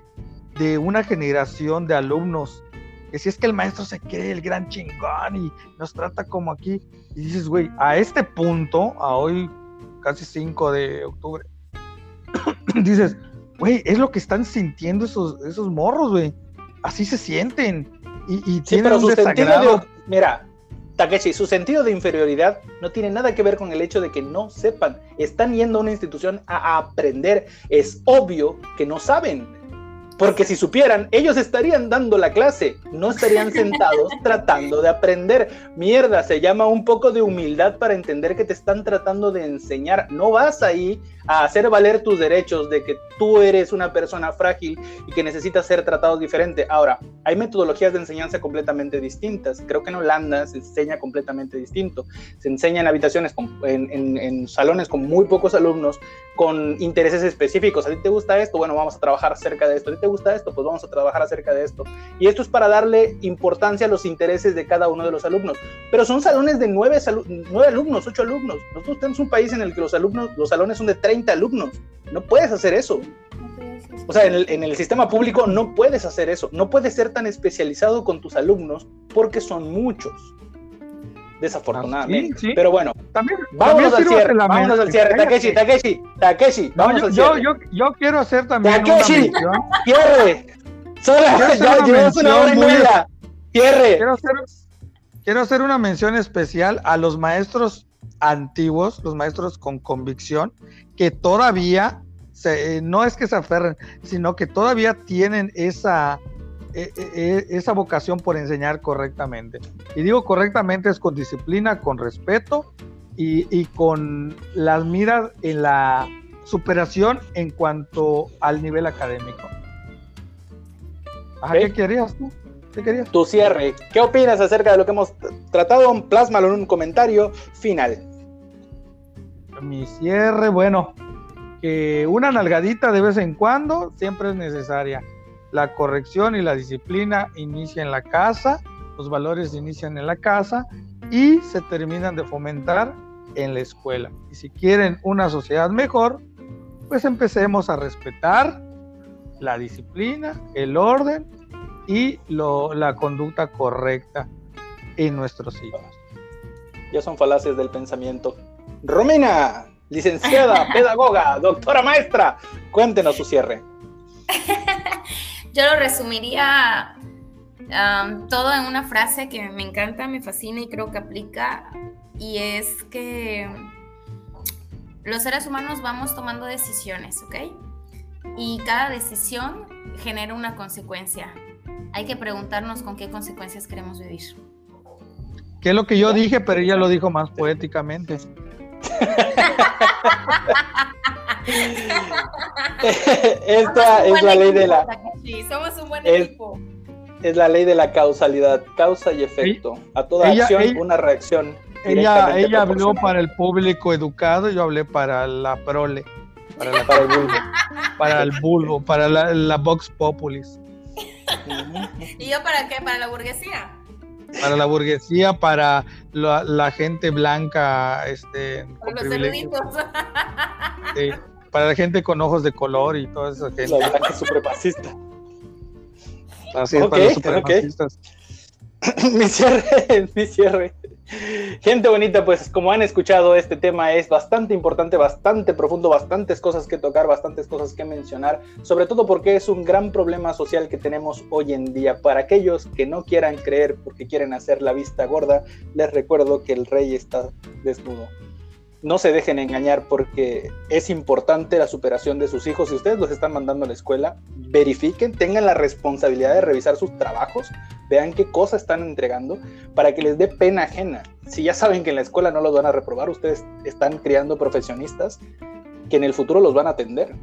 de una generación de alumnos. Que si es que el maestro se cree el gran chingón y nos trata como aquí. Y dices, güey, a este punto, a hoy, casi 5 de octubre, dices, güey, es lo que están sintiendo esos, esos morros, güey. Así se sienten. Y, y Sí, tienen pero un desagrado. de... Mira, Takeshi, su sentido de inferioridad no tiene nada que ver con el hecho de que no sepan. Están yendo a una institución a aprender. Es obvio que no saben. Porque si supieran, ellos estarían dando la clase, no estarían sentados tratando de aprender. Mierda, se llama un poco de humildad para entender que te están tratando de enseñar. No vas ahí a hacer valer tus derechos de que tú eres una persona frágil y que necesitas ser tratado diferente. Ahora, hay metodologías de enseñanza completamente distintas. Creo que en Holanda se enseña completamente distinto. Se enseña en habitaciones, con- en, en- en salones con muy pocos alumnos, con intereses específicos. ¿A ti te gusta esto? Bueno, vamos a trabajar acerca de esto. ¿A ti te gusta esto? Pues vamos a trabajar acerca de esto. Y esto es para darle importancia a los intereses de cada uno de los alumnos. Pero son salones de nueve, nueve alumnos, ocho alumnos. Nosotros tenemos un país en el que los alumnos, los salones son de 30 alumnos. No puedes hacer eso. O sea, en el, en el sistema público no puedes hacer eso. No puedes ser tan especializado con tus alumnos porque son muchos. Desafortunadamente. Ah, Sí, sí. Pero bueno, También, vámonos también al cierre. la Vámonos al cierre. Takeshi, Takeshi, Takeshi. No, Vamos yo, al cierre. yo, yo quiero hacer también Takeshi. una. Cierre. Solo Quiero hacer ya una llevamos una hora y mención muy- media. Cierre. Quiero hacer, quiero hacer una mención especial a los maestros antiguos, los maestros con convicción, que todavía, se, no es que se aferren, sino que todavía tienen esa, esa vocación por enseñar correctamente. Y digo correctamente es con disciplina, con respeto y, y con las miras en la superación en cuanto al nivel académico. ¿Qué querías tú? ¿Qué querías? Tu cierre. ¿Qué opinas acerca de lo que hemos tratado? Plásmalo en un comentario final. Mi cierre, bueno, que una nalgadita de vez en cuando siempre es necesaria. La corrección y la disciplina inician en la casa, los valores inician en la casa y se terminan de fomentar en la escuela. Y si quieren una sociedad mejor, pues empecemos a respetar la disciplina, el orden y la conducta correcta en nuestros hijos. Ya son falacias del pensamiento. Romina, licenciada, pedagoga, doctora maestra, cuéntenos su cierre. Yo lo resumiría um, todo en una frase que me encanta, me fascina y creo que aplica, y es que los seres humanos vamos tomando decisiones, ¿ok? Y cada decisión genera una consecuencia. Hay que preguntarnos con qué consecuencias queremos vivir. ¿Qué es lo que yo dije, pero ella lo dijo más poéticamente? Esta es la ley de la. Sí, somos un buen equipo. Es la ley de la causalidad, causa y efecto. A toda acción, una reacción. Ella, ella habló para el público educado, yo hablé para la prole, para, la, para el bulbo, para el bulbo, para la, la Vox Populis. ¿Y yo para qué? ¿Para la burguesía? Para la burguesía, para la, gente blanca, este, con los eruditos. Sí, para la gente con ojos de color y toda esa gente. La blanca supremacista. Así es, para los supremacistas. mi cierre, mi cierre. Gente bonita, pues como han escuchado, este tema es bastante importante, bastante profundo, bastantes cosas que tocar, bastantes cosas que mencionar, sobre todo porque es un gran problema social que tenemos hoy en día. Para aquellos que no quieran creer porque quieren hacer la vista gorda, les recuerdo que el rey está desnudo no se dejen engañar porque es importante la superación de sus hijos. Si ustedes los están mandando a la escuela, verifiquen, tengan la responsabilidad de revisar sus trabajos, vean qué cosas están entregando para que les dé pena ajena. Si ya saben que en la escuela no los van a reprobar, ustedes están criando profesionistas que en el futuro los van a atender.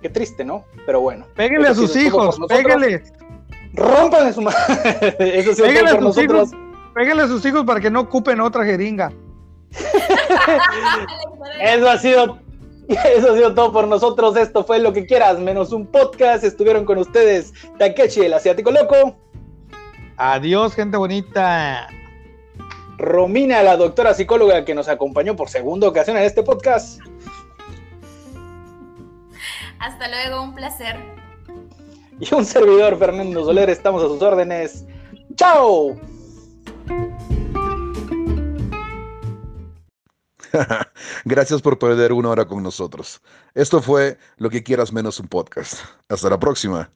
Qué triste, ¿no? Pero bueno. Péguenle a sus hijos, péguenle. Rómpanle su madre. Eso sí, péguenle a sus hijos. Péguenle a sus hijos para que no ocupen otra jeringa. eso ha sido eso ha sido todo por nosotros. Esto fue lo que quieras, menos un podcast. Estuvieron con ustedes Takechi, el asiático loco. Adiós, gente bonita. Romina, la doctora psicóloga que nos acompañó por segunda ocasión en este podcast. Hasta luego, un placer. Y un servidor, Fernando Soler, estamos a sus órdenes. ¡Chao! Gracias por perder una hora con nosotros. Esto fue Lo que quieras menos un podcast. Hasta la próxima.